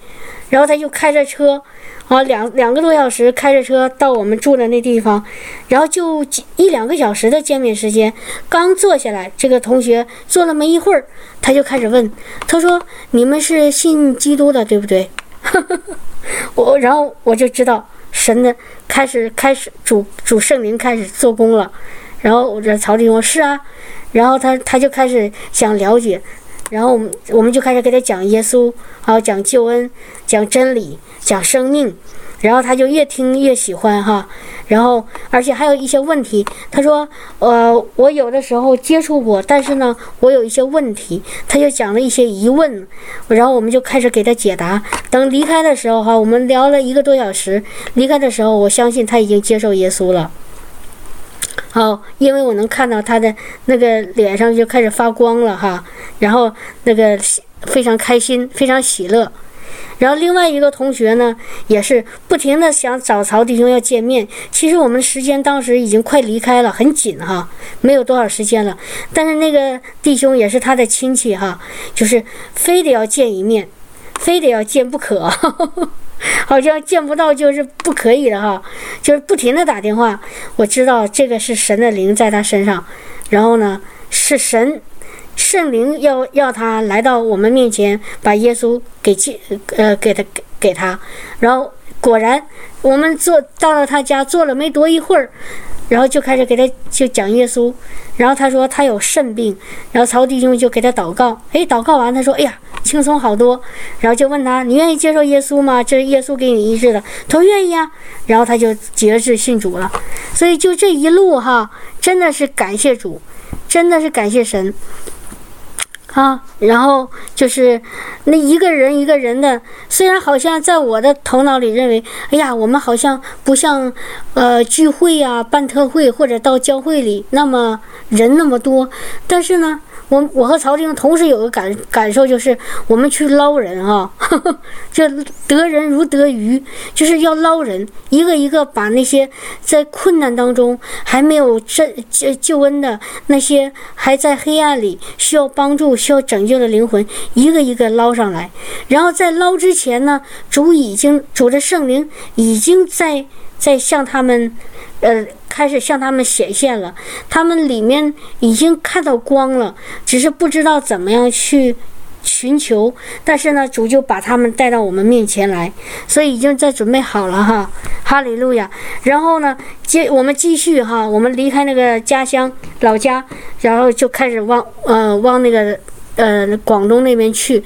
然后他就开着车，啊，两两个多小时开着车到我们住的那地方，然后就一两个小时的见面时间。刚坐下来，这个同学坐了没一会儿，他就开始问：“他说你们是信基督的，对不对？” [laughs] 我然后我就知道神的开始开始主主圣灵开始做工了。然后我这曹弟兄是啊，然后他他就开始想了解。然后我们我们就开始给他讲耶稣，好讲救恩，讲真理，讲生命，然后他就越听越喜欢哈。然后而且还有一些问题，他说，呃，我有的时候接触过，但是呢，我有一些问题，他就讲了一些疑问，然后我们就开始给他解答。等离开的时候哈，我们聊了一个多小时，离开的时候，我相信他已经接受耶稣了。好，因为我能看到他的那个脸上就开始发光了哈，然后那个非常开心，非常喜乐。然后另外一个同学呢，也是不停的想找曹弟兄要见面。其实我们时间当时已经快离开了，很紧哈，没有多少时间了。但是那个弟兄也是他的亲戚哈，就是非得要见一面，非得要见不可。[laughs] 好像见不到就是不可以的哈，就是不停的打电话。我知道这个是神的灵在他身上，然后呢是神圣灵要要他来到我们面前，把耶稣给接呃给他给给他。然后果然我们坐到了他家，坐了没多一会儿。然后就开始给他就讲耶稣，然后他说他有肾病，然后曹弟兄就给他祷告，哎，祷告完他说，哎呀，轻松好多，然后就问他，你愿意接受耶稣吗？这是耶稣给你医治的，他说愿意啊，然后他就节制信主了，所以就这一路哈，真的是感谢主，真的是感谢神。啊，然后就是那一个人一个人的，虽然好像在我的头脑里认为，哎呀，我们好像不像，呃，聚会呀、办特会或者到教会里那么人那么多，但是呢。我我和曹丁同时有个感感受，就是我们去捞人啊，[laughs] 就得人如得鱼，就是要捞人，一个一个把那些在困难当中还没有这救救恩的那些还在黑暗里需要帮助、需要拯救的灵魂，一个一个捞上来。然后在捞之前呢，主已经主的圣灵已经在在向他们。呃，开始向他们显现了，他们里面已经看到光了，只是不知道怎么样去寻求。但是呢，主就把他们带到我们面前来，所以已经在准备好了哈，哈利路亚。然后呢，接我们继续哈，我们离开那个家乡老家，然后就开始往呃往那个呃广东那边去。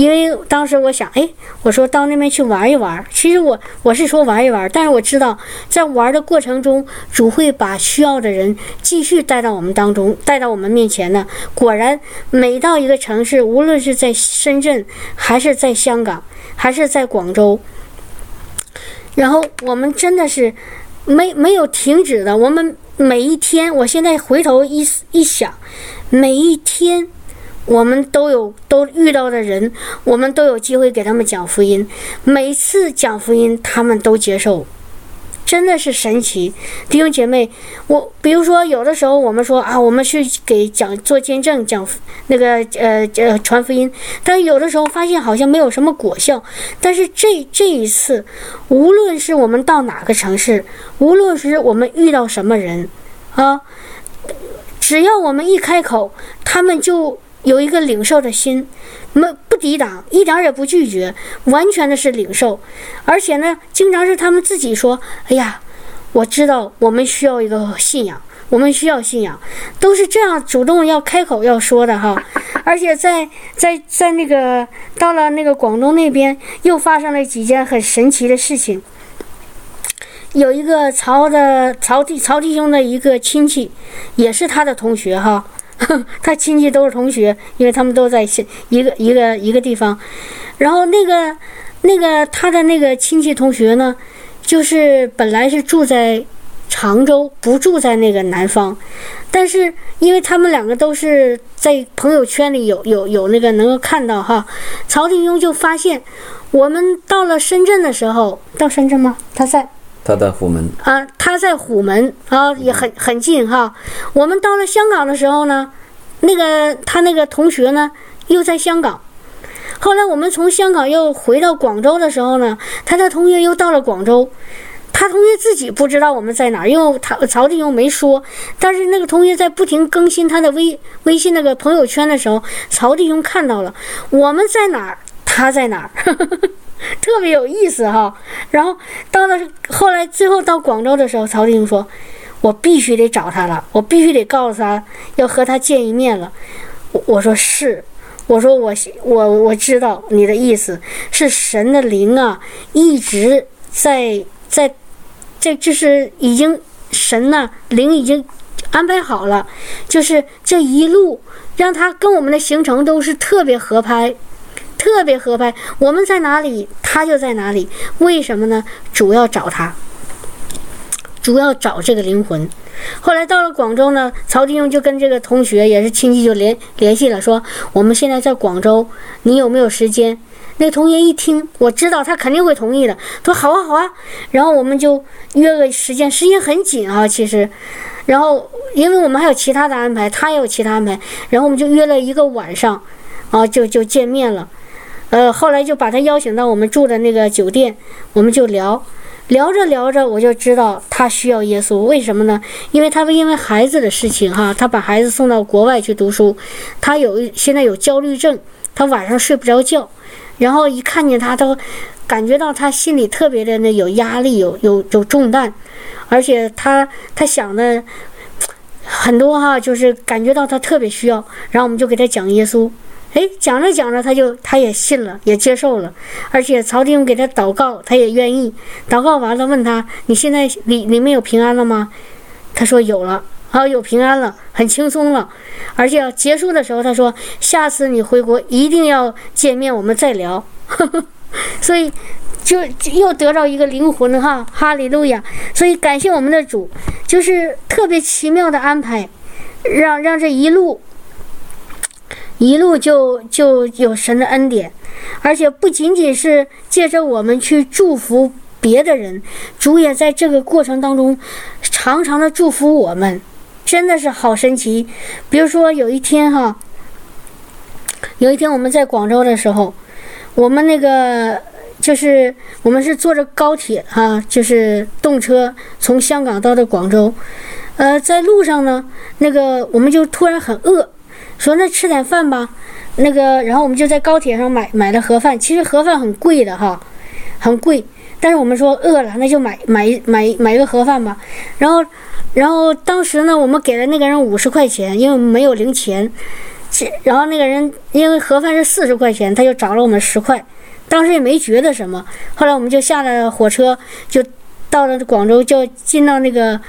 因为当时我想，哎，我说到那边去玩一玩。其实我我是说玩一玩，但是我知道在玩的过程中，主会把需要的人继续带到我们当中，带到我们面前的。果然，每到一个城市，无论是在深圳，还是在香港，还是在广州，然后我们真的是没没有停止的。我们每一天，我现在回头一一想，每一天。我们都有都遇到的人，我们都有机会给他们讲福音。每次讲福音，他们都接受，真的是神奇。弟兄姐妹，我比如说有的时候我们说啊，我们去给讲做见证，讲那个呃呃传福音，但有的时候发现好像没有什么果效。但是这这一次，无论是我们到哪个城市，无论是我们遇到什么人，啊，只要我们一开口，他们就。有一个领受的心，没不抵挡，一点也不拒绝，完全的是领受，而且呢，经常是他们自己说：“哎呀，我知道我们需要一个信仰，我们需要信仰，都是这样主动要开口要说的哈。[laughs] ”而且在在在那个到了那个广东那边，又发生了几件很神奇的事情。有一个曹的曹弟曹弟兄的一个亲戚，也是他的同学哈。[laughs] 他亲戚都是同学，因为他们都在一个一个一个地方。然后那个那个他的那个亲戚同学呢，就是本来是住在常州，不住在那个南方。但是因为他们两个都是在朋友圈里有有有那个能够看到哈，曹廷庸就发现我们到了深圳的时候，到深圳吗？他在。他在虎门啊，他在虎门啊，也很很近哈。我们到了香港的时候呢，那个他那个同学呢又在香港。后来我们从香港又回到广州的时候呢，他的同学又到了广州。他同学自己不知道我们在哪儿，因为他曹弟兄没说。但是那个同学在不停更新他的微微信那个朋友圈的时候，曹弟兄看到了我们在哪儿，他在哪儿。[laughs] 特别有意思哈，然后到了后来最后到广州的时候，曹弟兄说：“我必须得找他了，我必须得告诉他要和他见一面了。”我我说是，我说我我我知道你的意思是神的灵啊，一直在在在就是已经神呐灵已经安排好了，就是这一路让他跟我们的行程都是特别合拍。特别合拍，我们在哪里，他就在哪里。为什么呢？主要找他，主要找这个灵魂。后来到了广州呢，曹金庸就跟这个同学也是亲戚就联联系了，说我们现在在广州，你有没有时间？那同学一听，我知道他肯定会同意的，说好啊好啊。然后我们就约个时间，时间很紧啊，其实。然后因为我们还有其他的安排，他也有其他安排，然后我们就约了一个晚上，啊，就就见面了。呃，后来就把他邀请到我们住的那个酒店，我们就聊，聊着聊着，我就知道他需要耶稣。为什么呢？因为他因为孩子的事情哈，他把孩子送到国外去读书，他有现在有焦虑症，他晚上睡不着觉，然后一看见他都感觉到他心里特别的那有压力，有有有重担，而且他他想的很多哈，就是感觉到他特别需要，然后我们就给他讲耶稣。哎，讲着讲着，他就他也信了，也接受了，而且曹弟兄给他祷告，他也愿意。祷告完了，问他：“你现在里里面有平安了吗？”他说：“有了，啊，有平安了，很轻松了。”而且结束的时候，他说：“下次你回国一定要见面，我们再聊。[laughs] ”所以就又得到一个灵魂哈，哈利路亚！所以感谢我们的主，就是特别奇妙的安排，让让这一路。一路就就有神的恩典，而且不仅仅是借着我们去祝福别的人，主也在这个过程当中常常的祝福我们，真的是好神奇。比如说有一天哈，有一天我们在广州的时候，我们那个就是我们是坐着高铁哈，就是动车从香港到的广州，呃，在路上呢，那个我们就突然很饿。说那吃点饭吧，那个，然后我们就在高铁上买买了盒饭。其实盒饭很贵的哈，很贵。但是我们说饿了，那就买买买买一个盒饭吧。然后，然后当时呢，我们给了那个人五十块钱，因为没有零钱。然后那个人因为盒饭是四十块钱，他就找了我们十块，当时也没觉得什么。后来我们就下了火车，就到了广州，就进到那个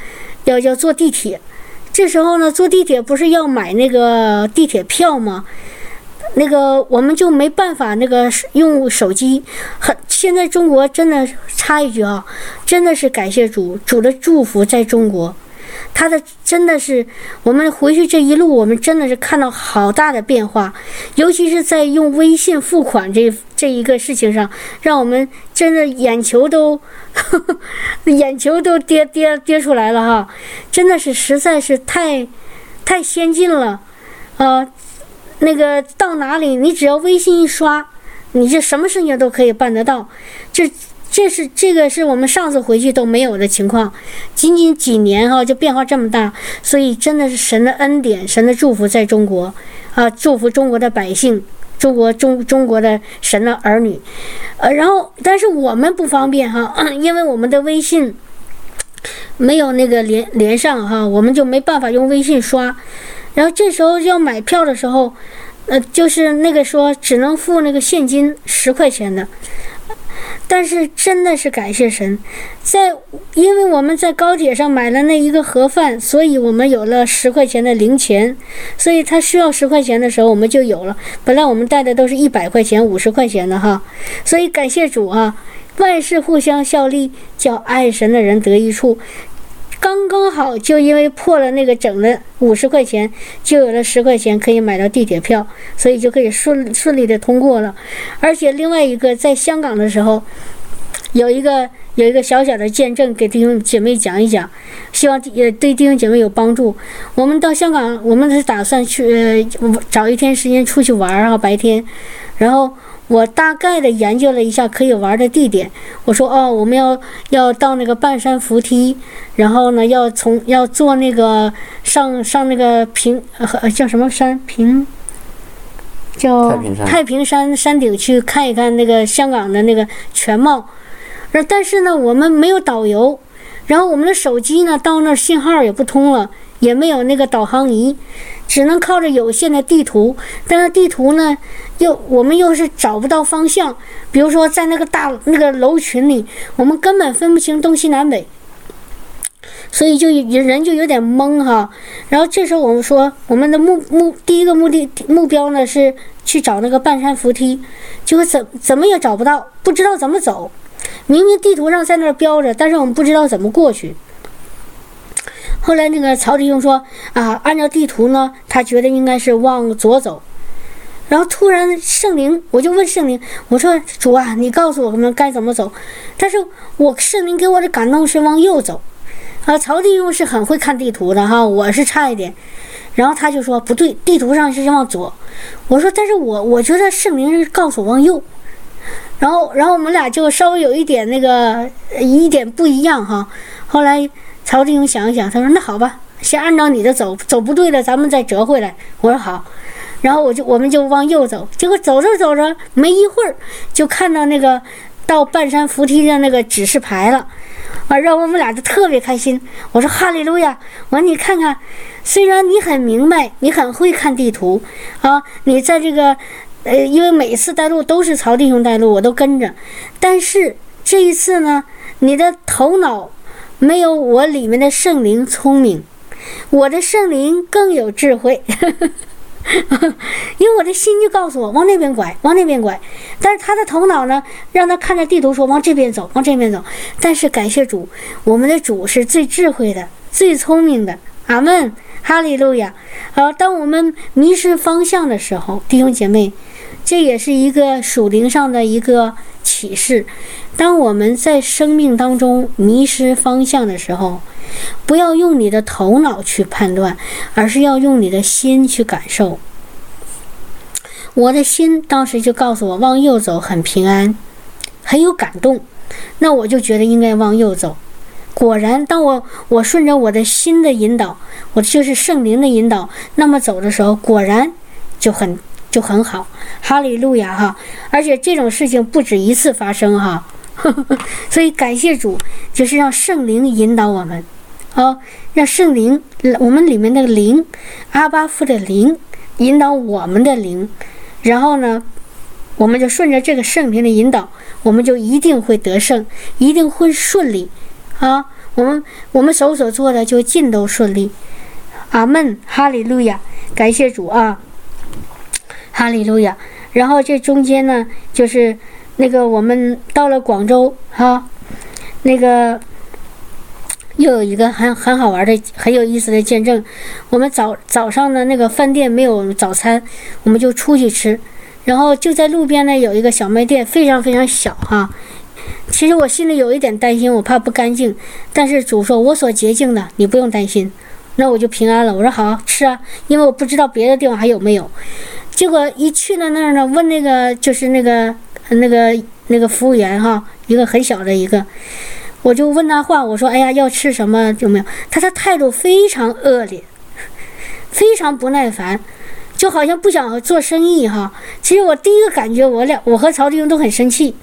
要要坐地铁。这时候呢，坐地铁不是要买那个地铁票吗？那个我们就没办法，那个用手机。很现在中国真的插一句啊，真的是感谢主，主的祝福在中国。他的真的是，我们回去这一路，我们真的是看到好大的变化，尤其是在用微信付款这这一个事情上，让我们真的眼球都，[laughs] 眼球都跌跌跌出来了哈，真的是实在是太，太先进了，啊，那个到哪里你只要微信一刷，你这什么事情都可以办得到，这。这是这个是我们上次回去都没有的情况，仅仅几年哈就变化这么大，所以真的是神的恩典、神的祝福在中国啊，祝福中国的百姓，中国中中国的神的儿女，呃，然后但是我们不方便哈，[coughs] 因为我们的微信没有那个连连上哈，我们就没办法用微信刷，然后这时候要买票的时候，呃，就是那个说只能付那个现金十块钱的。但是真的是感谢神，在因为我们在高铁上买了那一个盒饭，所以我们有了十块钱的零钱，所以他需要十块钱的时候，我们就有了。本来我们带的都是一百块钱、五十块钱的哈，所以感谢主啊，万事互相效力，叫爱神的人得益处。刚刚好，就因为破了那个整的五十块钱，就有了十块钱可以买到地铁票，所以就可以顺顺利的通过了。而且另外一个，在香港的时候，有一个有一个小小的见证，给弟兄姐妹讲一讲，希望也对弟兄姐妹有帮助。我们到香港，我们是打算去找一天时间出去玩儿啊，白天，然后。我大概的研究了一下可以玩的地点。我说哦，我们要要到那个半山扶梯，然后呢，要从要坐那个上上那个平呃叫什么山？平，叫太平山。山顶去看一看那个香港的那个全貌。然但是呢，我们没有导游，然后我们的手机呢到那儿信号也不通了，也没有那个导航仪，只能靠着有限的地图。但是地图呢？又我们又是找不到方向，比如说在那个大那个楼群里，我们根本分不清东西南北，所以就人就有点懵哈。然后这时候我们说，我们的目目第一个目的目标呢是去找那个半山扶梯，结果怎怎么也找不到，不知道怎么走。明明地图上在那儿标着，但是我们不知道怎么过去。后来那个曹弟兄说啊，按照地图呢，他觉得应该是往左走。然后突然圣灵，我就问圣灵，我说主啊，你告诉我们该怎么走。但是我圣灵给我的感动是往右走，啊，曹弟兄是很会看地图的哈，我是差一点。然后他就说不对，地图上是往左。我说但是我我觉得圣灵是告诉我往右。然后然后我们俩就稍微有一点那个一点不一样哈。后来曹弟兄想一想，他说那好吧，先按照你的走，走不对了咱们再折回来。我说好。然后我就我们就往右走，结果走着走着，没一会儿就看到那个到半山扶梯的那个指示牌了，啊，让我们俩就特别开心。我说哈利路亚！我说你看看，虽然你很明白，你很会看地图，啊，你在这个，呃，因为每次带路都是曹弟兄带路，我都跟着，但是这一次呢，你的头脑没有我里面的圣灵聪明，我的圣灵更有智慧。[laughs] 因为我的心就告诉我往那边拐，往那边拐，但是他的头脑呢，让他看着地图说往这边走，往这边走。但是感谢主，我们的主是最智慧的、最聪明的。阿门，哈利路亚。好，当我们迷失方向的时候，弟兄姐妹，这也是一个属灵上的一个启示。当我们在生命当中迷失方向的时候，不要用你的头脑去判断，而是要用你的心去感受。我的心当时就告诉我往右走很平安，很有感动，那我就觉得应该往右走。果然，当我我顺着我的心的引导，我就是圣灵的引导，那么走的时候，果然就很就很好。哈利路亚哈！而且这种事情不止一次发生哈，[laughs] 所以感谢主，就是让圣灵引导我们。啊，让圣灵，我们里面那个灵，阿巴夫的灵，引导我们的灵，然后呢，我们就顺着这个圣灵的引导，我们就一定会得胜，一定会顺利啊！我们我们手所做的就尽都顺利。阿门，哈利路亚，感谢主啊，哈利路亚。然后这中间呢，就是那个我们到了广州哈，那个又有一个很很好玩的、很有意思的见证。我们早早上的那个饭店没有早餐，我们就出去吃。然后就在路边呢有一个小卖店，非常非常小哈。其实我心里有一点担心，我怕不干净。但是主说：“我所洁净的，你不用担心。”那我就平安了。我说好吃啊，因为我不知道别的地方还有没有。结果一去到那儿呢，问那个就是那个那个那个服务员哈，一个很小的一个，我就问他话，我说哎呀要吃什么有没有？他的态度非常恶劣，非常不耐烦，就好像不想做生意哈。其实我第一个感觉，我俩我和曹弟兄都很生气，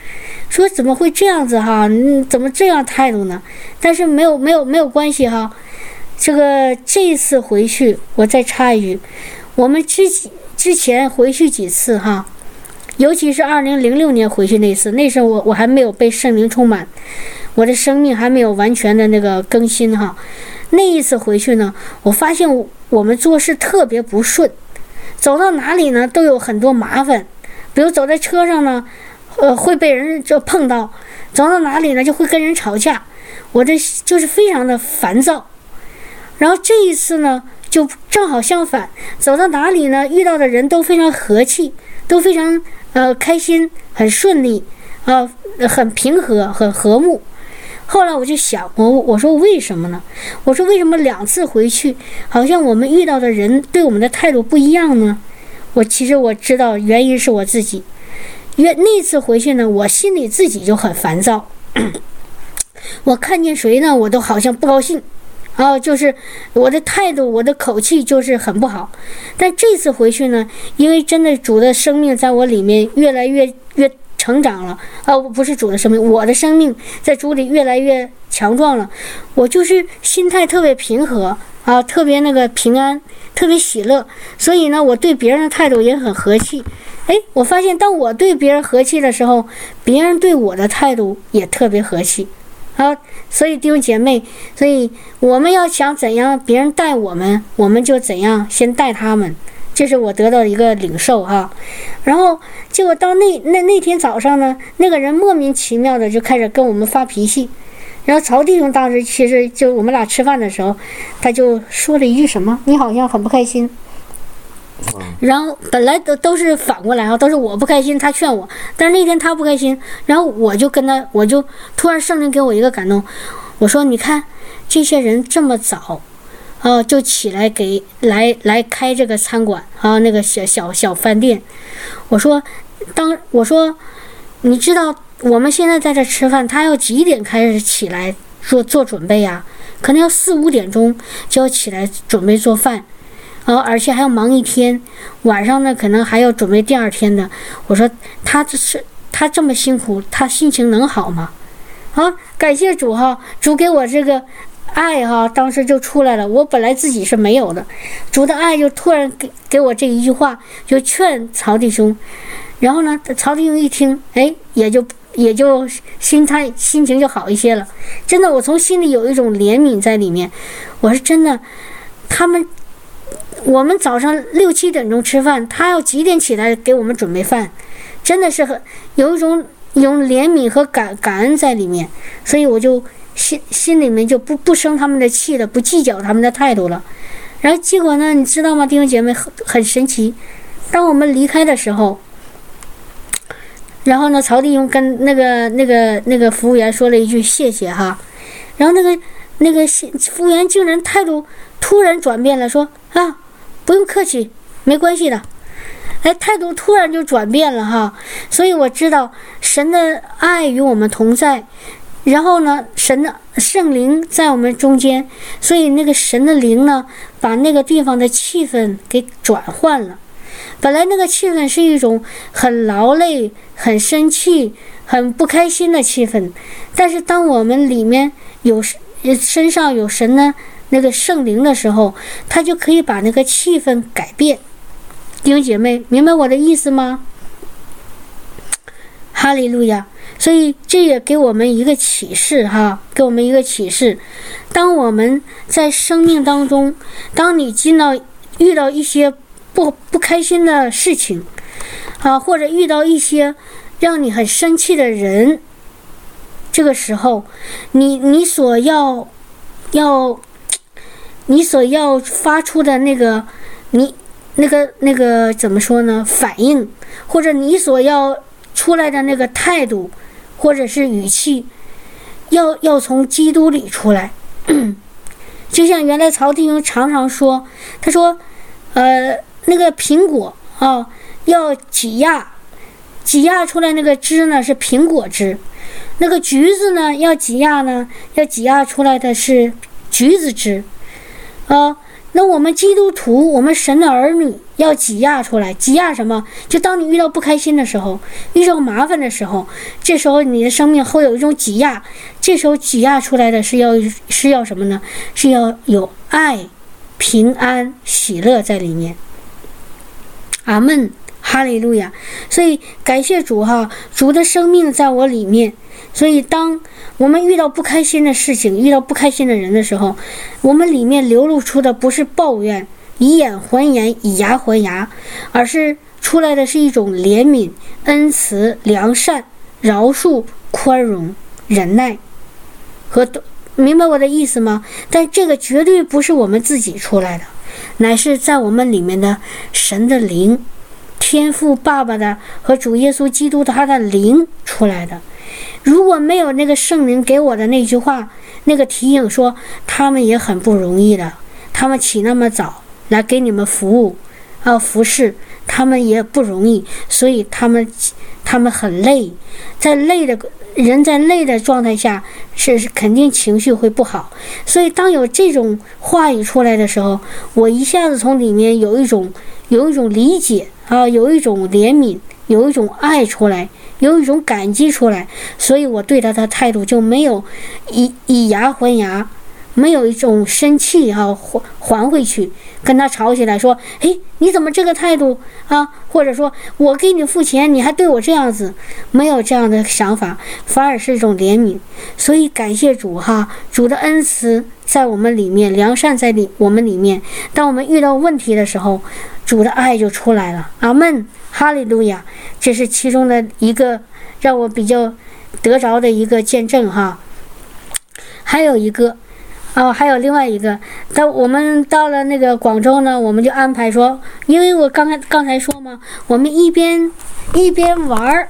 说怎么会这样子哈？你怎么这样态度呢？但是没有没有没有关系哈。这个这次回去，我再插一句，我们之前之前回去几次哈，尤其是二零零六年回去那次，那时候我我还没有被圣灵充满，我的生命还没有完全的那个更新哈。那一次回去呢，我发现我们做事特别不顺，走到哪里呢都有很多麻烦，比如走在车上呢，呃会被人就碰到，走到哪里呢就会跟人吵架，我这就是非常的烦躁。然后这一次呢，就正好相反，走到哪里呢，遇到的人都非常和气，都非常呃开心，很顺利，啊，很平和，很和睦。后来我就想，我我说为什么呢？我说为什么两次回去，好像我们遇到的人对我们的态度不一样呢？我其实我知道原因是我自己，原那次回去呢，我心里自己就很烦躁，[coughs] 我看见谁呢，我都好像不高兴。哦，就是我的态度，我的口气就是很不好。但这次回去呢，因为真的主的生命在我里面越来越越成长了。啊，不是主的生命，我的生命在主里越来越强壮了。我就是心态特别平和啊，特别那个平安，特别喜乐。所以呢，我对别人的态度也很和气。哎，我发现当我对别人和气的时候，别人对我的态度也特别和气。啊，所以弟兄姐妹，所以我们要想怎样别人带我们，我们就怎样先带他们，这是我得到一个领受哈。然后结果到那那那天早上呢，那个人莫名其妙的就开始跟我们发脾气，然后曹弟兄当时其实就我们俩吃饭的时候，他就说了一句什么，你好像很不开心。然后本来都都是反过来啊，都是我不开心，他劝我。但是那天他不开心，然后我就跟他，我就突然圣灵给我一个感动，我说：“你看，这些人这么早，啊，就起来给来来开这个餐馆啊，那个小小小饭店。”我说：“当我说，你知道我们现在在这吃饭，他要几点开始起来做做准备呀？可能要四五点钟就要起来准备做饭。”然后，而且还要忙一天，晚上呢可能还要准备第二天的。我说他这是他这么辛苦，他心情能好吗？啊，感谢主哈，主给我这个爱哈，当时就出来了。我本来自己是没有的，主的爱就突然给给我这一句话，就劝曹弟兄。然后呢，曹弟兄一听，哎，也就也就心态心情就好一些了。真的，我从心里有一种怜悯在里面。我是真的，他们。我们早上六七点钟吃饭，他要几点起来给我们准备饭？真的是很有一种有怜悯和感感恩在里面，所以我就心心里面就不不生他们的气了，不计较他们的态度了。然后结果呢，你知道吗，弟兄姐妹很很神奇。当我们离开的时候，然后呢，曹弟兄跟那个那个那个服务员说了一句谢谢哈，然后那个那个服务员竟然态度突然转变了，说啊。不用客气，没关系的。哎，态度突然就转变了哈，所以我知道神的爱与我们同在。然后呢，神的圣灵在我们中间，所以那个神的灵呢，把那个地方的气氛给转换了。本来那个气氛是一种很劳累、很生气、很不开心的气氛，但是当我们里面有身上有神呢。那个圣灵的时候，他就可以把那个气氛改变，弟兄姐妹，明白我的意思吗？哈利路亚！所以这也给我们一个启示哈，给我们一个启示：当我们在生命当中，当你进到遇到一些不不开心的事情啊，或者遇到一些让你很生气的人，这个时候，你你所要要你所要发出的那个你那个那个怎么说呢？反应或者你所要。出来的那个态度，或者是语气，要要从基督里出来。[clears throat] 就像原来曹弟兄常常说，他说：“呃，那个苹果啊，要挤压，挤压出来那个汁呢是苹果汁；那个橘子呢要挤压呢，要挤压出来的是橘子汁。”啊。那我们基督徒，我们神的儿女要挤压出来，挤压什么？就当你遇到不开心的时候，遇到麻烦的时候，这时候你的生命会有一种挤压，这时候挤压出来的是要是要什么呢？是要有爱、平安、喜乐在里面。阿门，哈利路亚。所以感谢主哈，主的生命在我里面。所以，当我们遇到不开心的事情、遇到不开心的人的时候，我们里面流露出的不是抱怨、以眼还眼、以牙还牙，而是出来的是一种怜悯、恩慈、良善、饶恕、宽容、忍耐和明白我的意思吗？但这个绝对不是我们自己出来的，乃是在我们里面的神的灵、天父爸爸的和主耶稣基督他的灵出来的。如果没有那个圣灵给我的那句话，那个提醒说他们也很不容易的，他们起那么早来给你们服务，啊，服侍，他们也不容易，所以他们他们很累，在累的人在累的状态下是肯定情绪会不好，所以当有这种话语出来的时候，我一下子从里面有一种有一种理解啊，有一种怜悯，有一种爱出来。有一种感激出来，所以我对他的态度就没有以以牙还牙，没有一种生气哈还还回去，跟他吵起来说：“哎，你怎么这个态度啊？”或者说我给你付钱，你还对我这样子，没有这样的想法，反而是一种怜悯。所以感谢主哈，主的恩慈在我们里面，良善在里我们里面。当我们遇到问题的时候，主的爱就出来了。阿门。哈利路亚，这是其中的一个让我比较得着的一个见证哈。还有一个，哦，还有另外一个，到我们到了那个广州呢，我们就安排说，因为我刚才刚才说嘛，我们一边一边玩儿，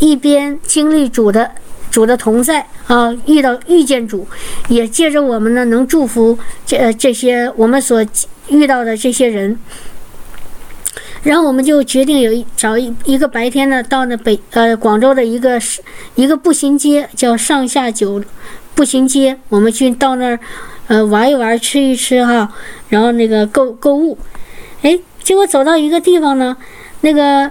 一边经历主的主的同在啊，遇到遇见主，也借着我们呢能祝福这这些我们所遇到的这些人。然后我们就决定有一找一一个白天呢，到那北呃广州的一个是一个步行街，叫上下九步行街，我们去到那儿呃玩一玩，吃一吃哈，然后那个购购物，哎，结果走到一个地方呢，那个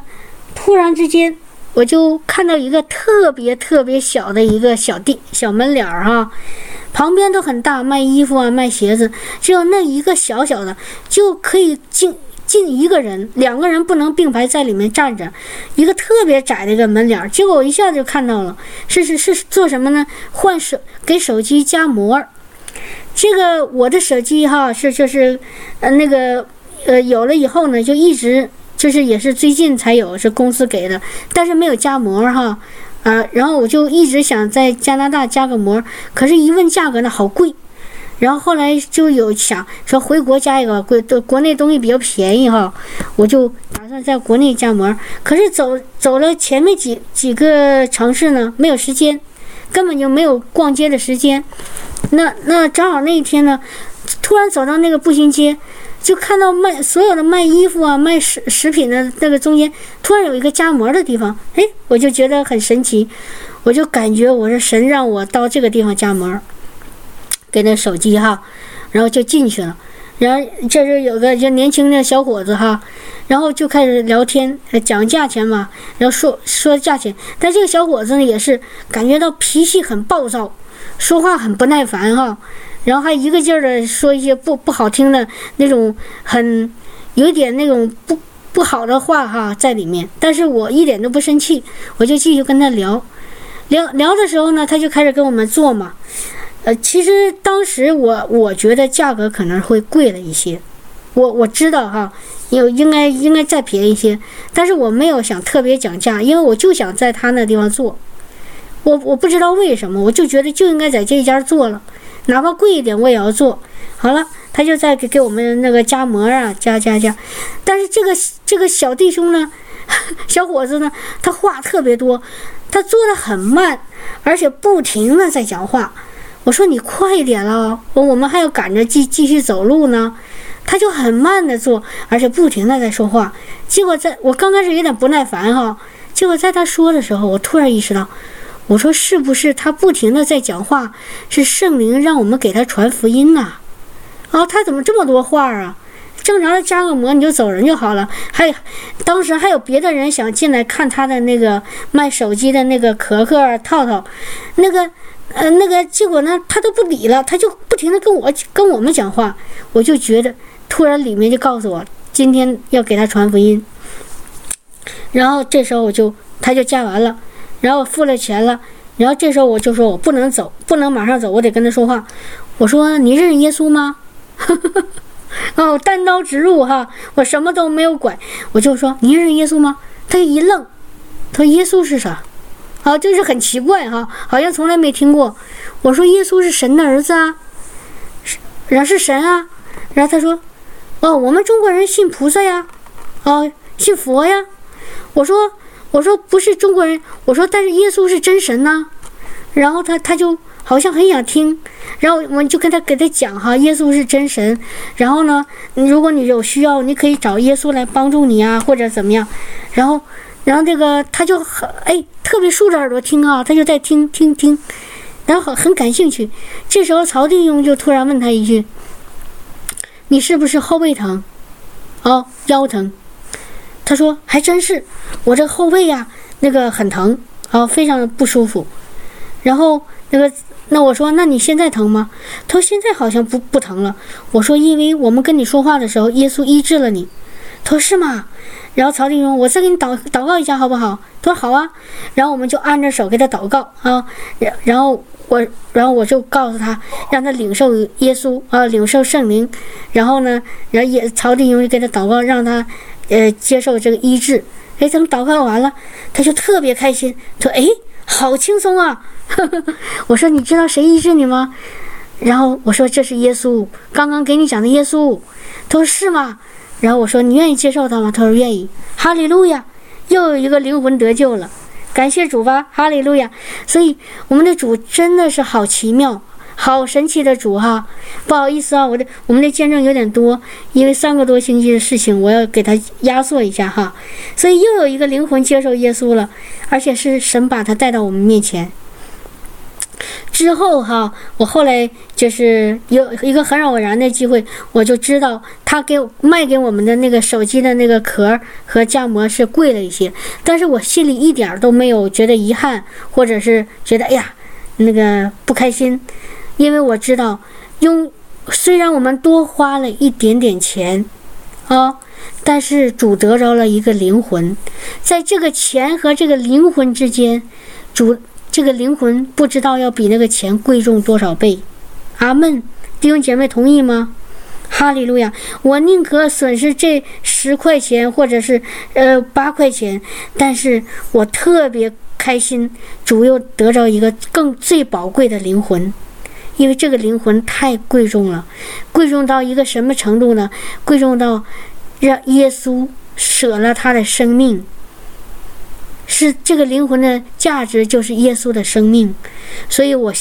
突然之间我就看到一个特别特别小的一个小店小门脸儿哈，旁边都很大，卖衣服啊，卖鞋子，只有那一个小小的就可以进。进一个人，两个人不能并排在里面站着，一个特别窄的一个门脸儿。结果我一下就看到了，是是是做什么呢？换手给手机加膜儿。这个我的手机哈是就是，呃那个呃有了以后呢，就一直就是也是最近才有，是公司给的，但是没有加膜哈啊。然后我就一直想在加拿大加个膜，可是一问价格呢，好贵。然后后来就有想说回国加一个，国国内东西比较便宜哈，我就打算在国内加膜。可是走走了前面几几个城市呢，没有时间，根本就没有逛街的时间。那那正好那一天呢，突然走到那个步行街，就看到卖所有的卖衣服啊、卖食食品的那个中间，突然有一个加膜的地方，哎，我就觉得很神奇，我就感觉我是神让我到这个地方加膜。给那手机哈，然后就进去了，然后这时有个就年轻的小伙子哈，然后就开始聊天，讲价钱嘛，然后说说价钱，但这个小伙子呢也是感觉到脾气很暴躁，说话很不耐烦哈，然后还一个劲儿的说一些不不好听的那种，很有点那种不不好的话哈在里面，但是我一点都不生气，我就继续跟他聊，聊聊的时候呢，他就开始跟我们做嘛。其实当时我我觉得价格可能会贵了一些，我我知道哈，有应该应该再便宜些，但是我没有想特别讲价，因为我就想在他那地方做，我我不知道为什么，我就觉得就应该在这家做了，哪怕贵一点我也要做。好了，他就在给给我们那个加膜啊，加加加，但是这个这个小弟兄呢，[laughs] 小伙子呢，他话特别多，他做的很慢，而且不停的在讲话。我说你快一点了，我我们还要赶着继继续走路呢。他就很慢的做，而且不停的在说话。结果在我刚开始有点不耐烦哈，结果在他说的时候，我突然意识到，我说是不是他不停的在讲话，是圣灵让我们给他传福音呐？啊，他怎么这么多话啊？正常的加个膜你就走人就好了。还当时还有别的人想进来看他的那个卖手机的那个壳壳套套，那个。呃，那个结果呢，他都不理了，他就不停的跟我跟我们讲话，我就觉得突然里面就告诉我，今天要给他传福音。然后这时候我就他就加完了，然后付了钱了，然后这时候我就说我不能走，不能马上走，我得跟他说话。我说你认识耶稣吗？[laughs] 哦，单刀直入哈，我什么都没有拐，我就说你认识耶稣吗？他一愣，他说耶稣是啥？啊，就是很奇怪哈，好像从来没听过。我说耶稣是神的儿子啊，是，然后是神啊。然后他说，哦，我们中国人信菩萨呀，哦，信佛呀。我说，我说不是中国人，我说但是耶稣是真神呐。然后他他就好像很想听，然后我就跟他给他讲哈，耶稣是真神。然后呢，如果你有需要，你可以找耶稣来帮助你啊，或者怎么样。然后。然后这个他就很哎，特别竖着耳朵听啊，他就在听听听，然后很很感兴趣。这时候曹定庸就突然问他一句：“你是不是后背疼？哦，腰疼？”他说：“还真是，我这后背呀，那个很疼啊，非常不舒服。”然后那个那我说：“那你现在疼吗？”他说：“现在好像不不疼了。”我说：“因为我们跟你说话的时候，耶稣医治了你。”他说：“是吗？”然后曹弟兄，我再给你祷祷告一下，好不好？他说好啊。然后我们就按着手给他祷告啊。然然后我，然后我就告诉他，让他领受耶稣啊，领受圣灵。然后呢，然后也曹弟兄就给他祷告，让他呃接受这个医治。哎，等祷告完了，他就特别开心，说：“哎，好轻松啊！” [laughs] 我说：“你知道谁医治你吗？”然后我说：“这是耶稣，刚刚给你讲的耶稣。”他说：“是吗？”然后我说：“你愿意接受他吗？”他说：“愿意。”哈利路亚，又有一个灵魂得救了，感谢主吧！哈利路亚。所以我们的主真的是好奇妙、好神奇的主哈！不好意思啊，我的我们的见证有点多，因为三个多星期的事情，我要给他压缩一下哈。所以又有一个灵魂接受耶稣了，而且是神把他带到我们面前。之后哈，我后来就是有一个很偶然的机会，我就知道他给卖给我们的那个手机的那个壳和架膜是贵了一些，但是我心里一点都没有觉得遗憾，或者是觉得哎呀那个不开心，因为我知道用虽然我们多花了一点点钱啊，但是主得着了一个灵魂，在这个钱和这个灵魂之间，主。这个灵魂不知道要比那个钱贵重多少倍，阿门，弟兄姐妹同意吗？哈利路亚！我宁可损失这十块钱或者是呃八块钱，但是我特别开心，主又得着一个更最宝贵的灵魂，因为这个灵魂太贵重了，贵重到一个什么程度呢？贵重到让耶稣舍了他的生命。是这个灵魂的价值，就是耶稣的生命，所以我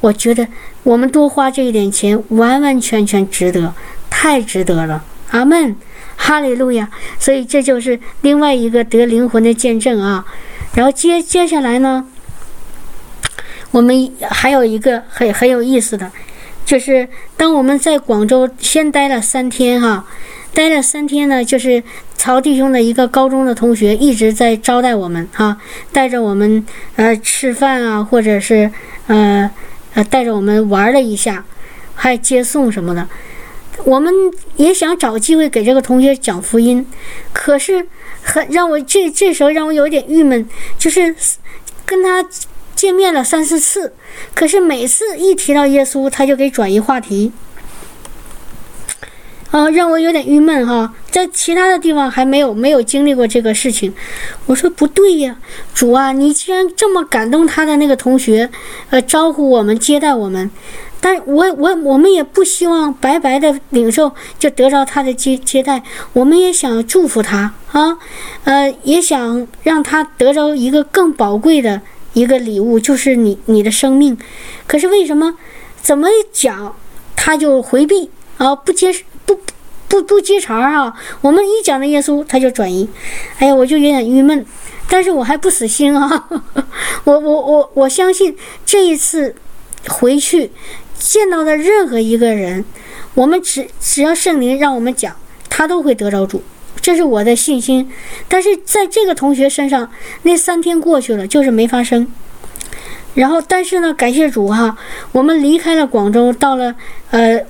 我觉得我们多花这一点钱，完完全全值得，太值得了。阿门，哈利路亚。所以这就是另外一个得灵魂的见证啊。然后接接下来呢，我们还有一个很很有意思的，就是当我们在广州先待了三天哈。待了三天呢，就是曹弟兄的一个高中的同学一直在招待我们啊，带着我们呃吃饭啊，或者是呃呃带着我们玩了一下，还接送什么的。我们也想找机会给这个同学讲福音，可是很让我这这时候让我有点郁闷，就是跟他见面了三四次，可是每次一提到耶稣，他就给转移话题。啊，让我有点郁闷哈，在其他的地方还没有没有经历过这个事情。我说不对呀，主啊，你既然这么感动他的那个同学，呃，招呼我们接待我们，但我我我们也不希望白白的领受就得着他的接接待，我们也想祝福他啊，呃，也想让他得着一个更宝贵的一个礼物，就是你你的生命。可是为什么怎么讲他就回避啊，不接受？不不不接茬儿哈，我们一讲到耶稣，他就转移，哎呀，我就有点郁闷，但是我还不死心啊，[laughs] 我我我我相信这一次回去见到的任何一个人，我们只只要圣灵让我们讲，他都会得着主，这是我的信心。但是在这个同学身上，那三天过去了，就是没发生。然后，但是呢，感谢主哈，我们离开了广州，到了呃。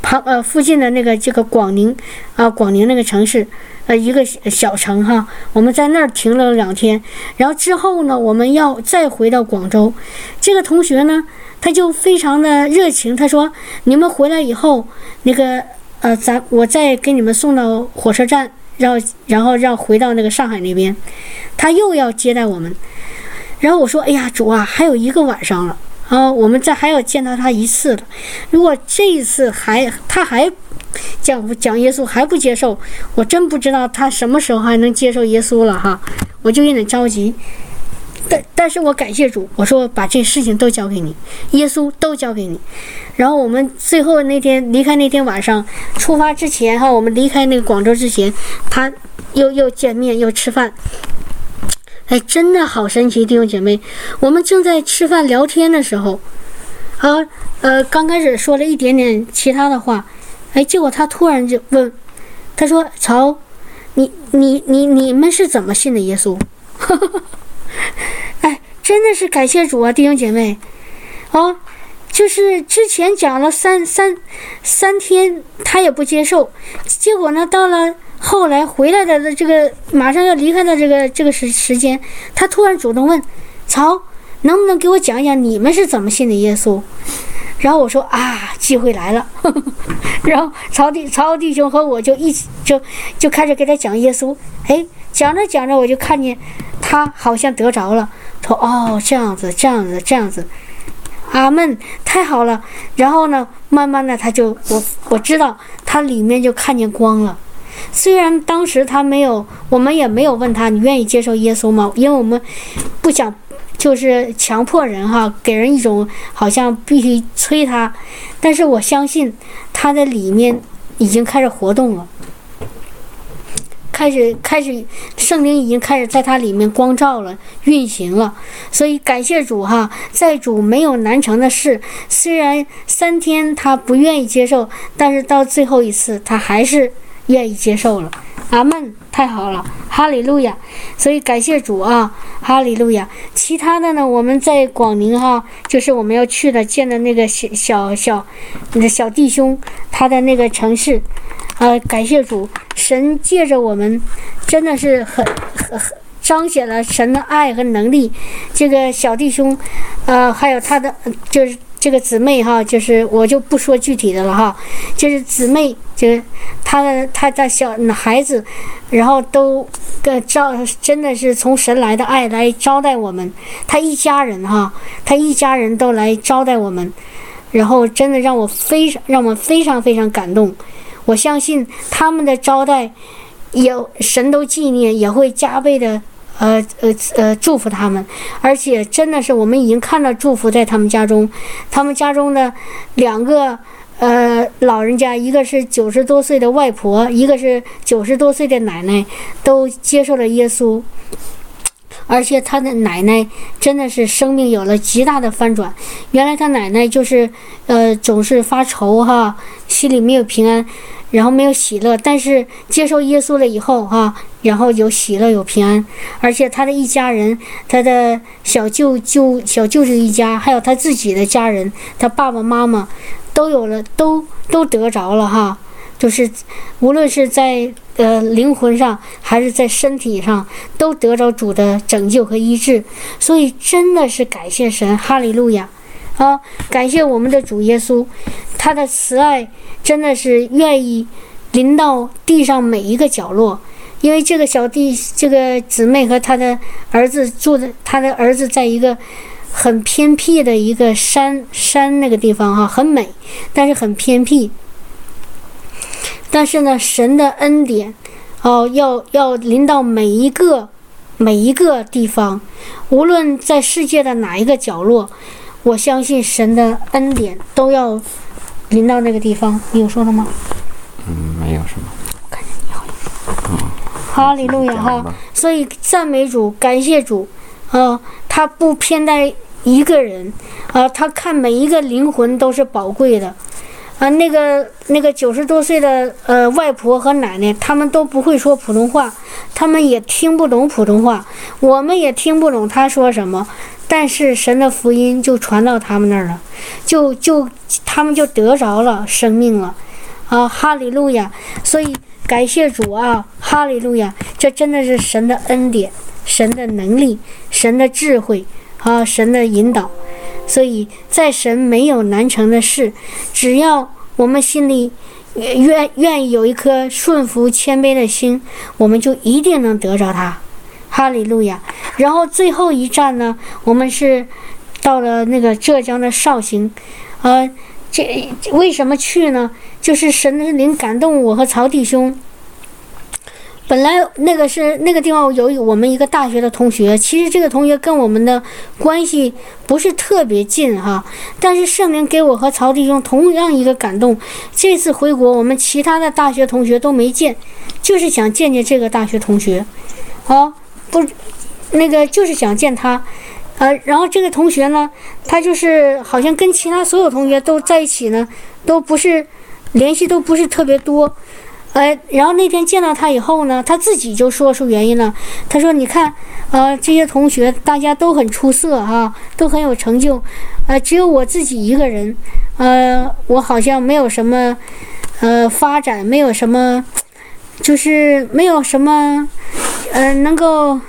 旁呃附近的那个这个广宁啊广宁那个城市，呃一个小城哈，我们在那儿停了两天，然后之后呢，我们要再回到广州。这个同学呢，他就非常的热情，他说：“你们回来以后，那个呃咱我再给你们送到火车站，让然后让回到那个上海那边，他又要接待我们。”然后我说：“哎呀，主啊，还有一个晚上了。”啊，我们再还要见到他一次了。如果这一次还他还讲讲耶稣还不接受，我真不知道他什么时候还能接受耶稣了哈。我就有点着急。但但是我感谢主，我说把这事情都交给你，耶稣都交给你。然后我们最后那天离开那天晚上出发之前哈，我们离开那个广州之前，他又又见面又吃饭。哎，真的好神奇，弟兄姐妹，我们正在吃饭聊天的时候，啊，呃，刚开始说了一点点其他的话，哎，结果他突然就问，他说：“曹，你你你你们是怎么信的耶稣？” [laughs] 哎，真的是感谢主啊，弟兄姐妹，哦，就是之前讲了三三三天，他也不接受，结果呢，到了。后来回来的这个马上要离开的这个这个时时间，他突然主动问曹，能不能给我讲讲你们是怎么信的耶稣？然后我说啊，机会来了。呵呵 [laughs] 然后曹弟曹弟兄和我就一起就就开始给他讲耶稣。哎，讲着讲着我就看见他好像得着了，说哦这样子这样子这样子，阿门，太好了。然后呢，慢慢的他就我我知道他里面就看见光了。虽然当时他没有，我们也没有问他你愿意接受耶稣吗？因为我们不想就是强迫人哈，给人一种好像必须催他。但是我相信他的里面已经开始活动了，开始开始圣灵已经开始在他里面光照了，运行了。所以感谢主哈，在主没有难成的事。虽然三天他不愿意接受，但是到最后一次他还是。愿意接受了，阿门，太好了，哈利路亚。所以感谢主啊，哈利路亚。其他的呢，我们在广宁哈，就是我们要去的见的那个小小小那小弟兄，他的那个城市，啊，感谢主，神借着我们，真的是很很很彰显了神的爱和能力。这个小弟兄，呃，还有他的就是。这个姊妹哈，就是我就不说具体的了哈，就是姊妹，就是她的她的小孩子，然后都个招，真的是从神来的爱来招待我们，他一家人哈，他一家人都来招待我们，然后真的让我非常让我非常非常感动，我相信他们的招待，也神都纪念，也会加倍的。呃呃呃，祝福他们，而且真的是我们已经看到祝福在他们家中，他们家中的两个呃老人家，一个是九十多岁的外婆，一个是九十多岁的奶奶，都接受了耶稣，而且他的奶奶真的是生命有了极大的翻转，原来他奶奶就是呃总是发愁哈，心里没有平安。然后没有喜乐，但是接受耶稣了以后，哈，然后有喜乐，有平安，而且他的一家人，他的小舅舅、小舅舅一家，还有他自己的家人，他爸爸妈妈，都有了，都都得着了，哈，就是无论是在呃灵魂上还是在身体上，都得着主的拯救和医治。所以真的是感谢神，哈利路亚！啊，感谢我们的主耶稣，他的慈爱真的是愿意临到地上每一个角落。因为这个小弟，这个姊妹和他的儿子住的，他的儿子在一个很偏僻的一个山山那个地方哈，很美，但是很偏僻。但是呢，神的恩典，哦，要要临到每一个每一个地方，无论在世界的哪一个角落，我相信神的恩典都要临到那个地方。你有说的吗？嗯，没有什么。哈利路亚哈！所以赞美主，感谢主，啊，他不偏待一个人，啊，他看每一个灵魂都是宝贵的，啊，那个那个九十多岁的呃外婆和奶奶，他们都不会说普通话，他们也听不懂普通话，我们也听不懂他说什么，但是神的福音就传到他们那儿了，就就他们就得着了生命了，啊，哈利路亚！所以。感谢主啊，哈利路亚！这真的是神的恩典、神的能力、神的智慧啊，神的引导。所以在神没有难成的事，只要我们心里愿愿意有一颗顺服谦卑的心，我们就一定能得着他。哈利路亚！然后最后一站呢，我们是到了那个浙江的绍兴，呃。这为什么去呢？就是神的灵感动我和曹弟兄。本来那个是那个地方有我们一个大学的同学，其实这个同学跟我们的关系不是特别近哈。但是圣灵给我和曹弟兄同样一个感动，这次回国我们其他的大学同学都没见，就是想见见这个大学同学。好，不，那个就是想见他。呃，然后这个同学呢，他就是好像跟其他所有同学都在一起呢，都不是联系都不是特别多。呃，然后那天见到他以后呢，他自己就说出原因了。他说：“你看，呃，这些同学大家都很出色啊，都很有成就，呃，只有我自己一个人，呃，我好像没有什么呃发展，没有什么，就是没有什么，呃，能够。”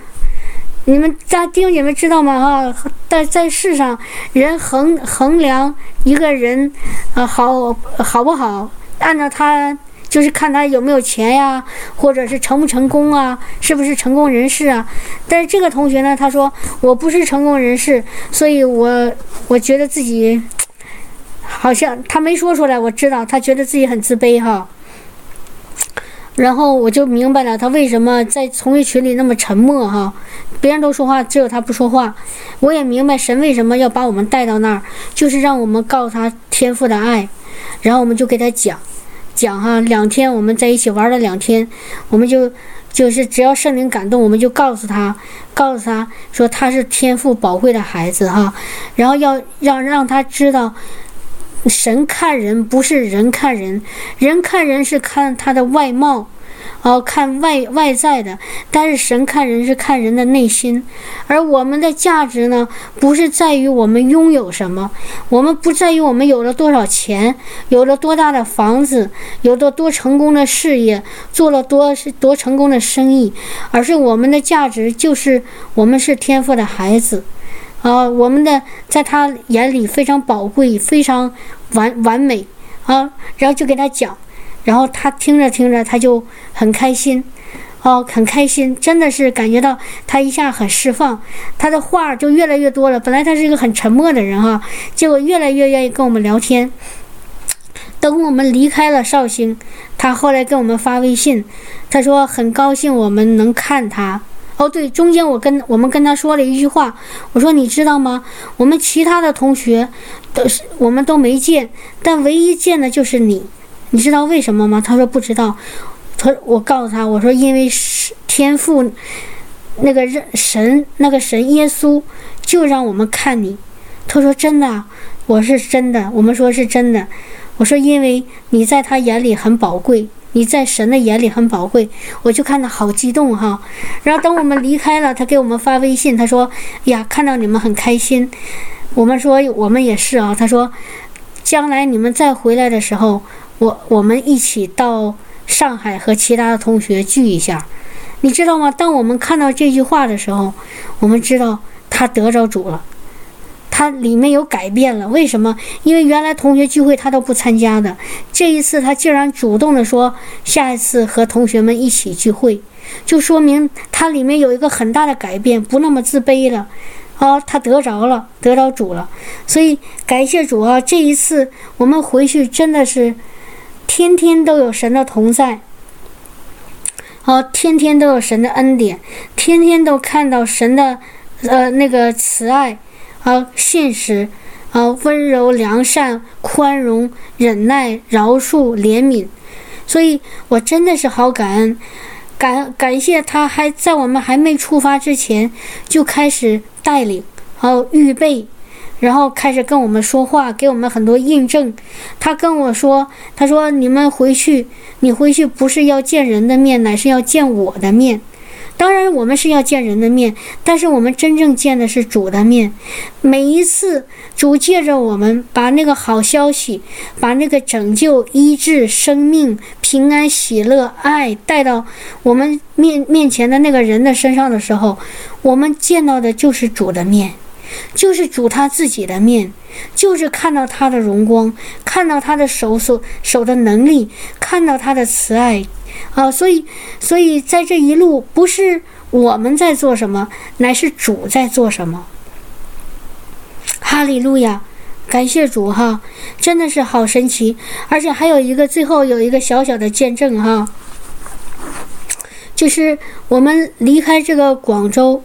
你们家弟兄姐妹知道吗？哈，在在世上，人衡衡量一个人，呃，好好不好，按照他就是看他有没有钱呀，或者是成不成功啊，是不是成功人士啊？但是这个同学呢，他说我不是成功人士，所以我我觉得自己好像他没说出来，我知道他觉得自己很自卑哈。然后我就明白了他为什么在从业群里那么沉默哈，别人都说话，只有他不说话。我也明白神为什么要把我们带到那儿，就是让我们告诉他天赋的爱。然后我们就给他讲，讲哈，两天我们在一起玩了两天，我们就就是只要圣灵感动，我们就告诉他，告诉他说他是天赋宝贵的孩子哈，然后要让让他知道。神看人不是人看人，人看人是看他的外貌，哦，看外外在的。但是神看人是看人的内心，而我们的价值呢，不是在于我们拥有什么，我们不在于我们有了多少钱，有了多大的房子，有了多成功的事业，做了多多成功的生意，而是我们的价值就是我们是天赋的孩子。啊，我们的在他眼里非常宝贵，非常完完美啊。然后就给他讲，然后他听着听着他就很开心，哦，很开心，真的是感觉到他一下很释放，他的话就越来越多了。本来他是一个很沉默的人哈，结果越来越愿意跟我们聊天。等我们离开了绍兴，他后来给我们发微信，他说很高兴我们能看他。哦，对，中间我跟我们跟他说了一句话，我说你知道吗？我们其他的同学都是我们都没见，但唯一见的就是你，你知道为什么吗？他说不知道。他我告诉他，我说因为是天赋，那个神那个神耶稣就让我们看你。他说真的，我是真的，我们说是真的。我说因为你在他眼里很宝贵。你在神的眼里很宝贵，我就看他好激动哈。然后等我们离开了，他给我们发微信，他说：“呀，看到你们很开心。”我们说：“我们也是啊。”他说：“将来你们再回来的时候，我我们一起到上海和其他的同学聚一下。你知道吗？当我们看到这句话的时候，我们知道他得着主了，他里面有改变了。为什么？因为原来同学聚会他都不参加的，这一次他竟然主动的说下一次和同学们一起聚会，就说明他里面有一个很大的改变，不那么自卑了。哦，他得着了，得着主了，所以感谢主啊！这一次我们回去真的是天天都有神的同在。好，天天都有神的恩典，天天都看到神的，呃，那个慈爱，啊，信实，啊，温柔、良善、宽容、忍耐、饶恕、怜悯，所以我真的是好感恩，感感谢他还在我们还没出发之前就开始带领，好预备。然后开始跟我们说话，给我们很多印证。他跟我说：“他说你们回去，你回去不是要见人的面，乃是要见我的面。当然，我们是要见人的面，但是我们真正见的是主的面。每一次，主借着我们把那个好消息，把那个拯救、医治、生命、平安、喜乐、爱带到我们面面前的那个人的身上的时候，我们见到的就是主的面。”就是主他自己的面，就是看到他的荣光，看到他的手所手的能力，看到他的慈爱，啊，所以，所以在这一路不是我们在做什么，乃是主在做什么。哈利路亚，感谢主哈，真的是好神奇，而且还有一个最后有一个小小的见证哈，就是我们离开这个广州。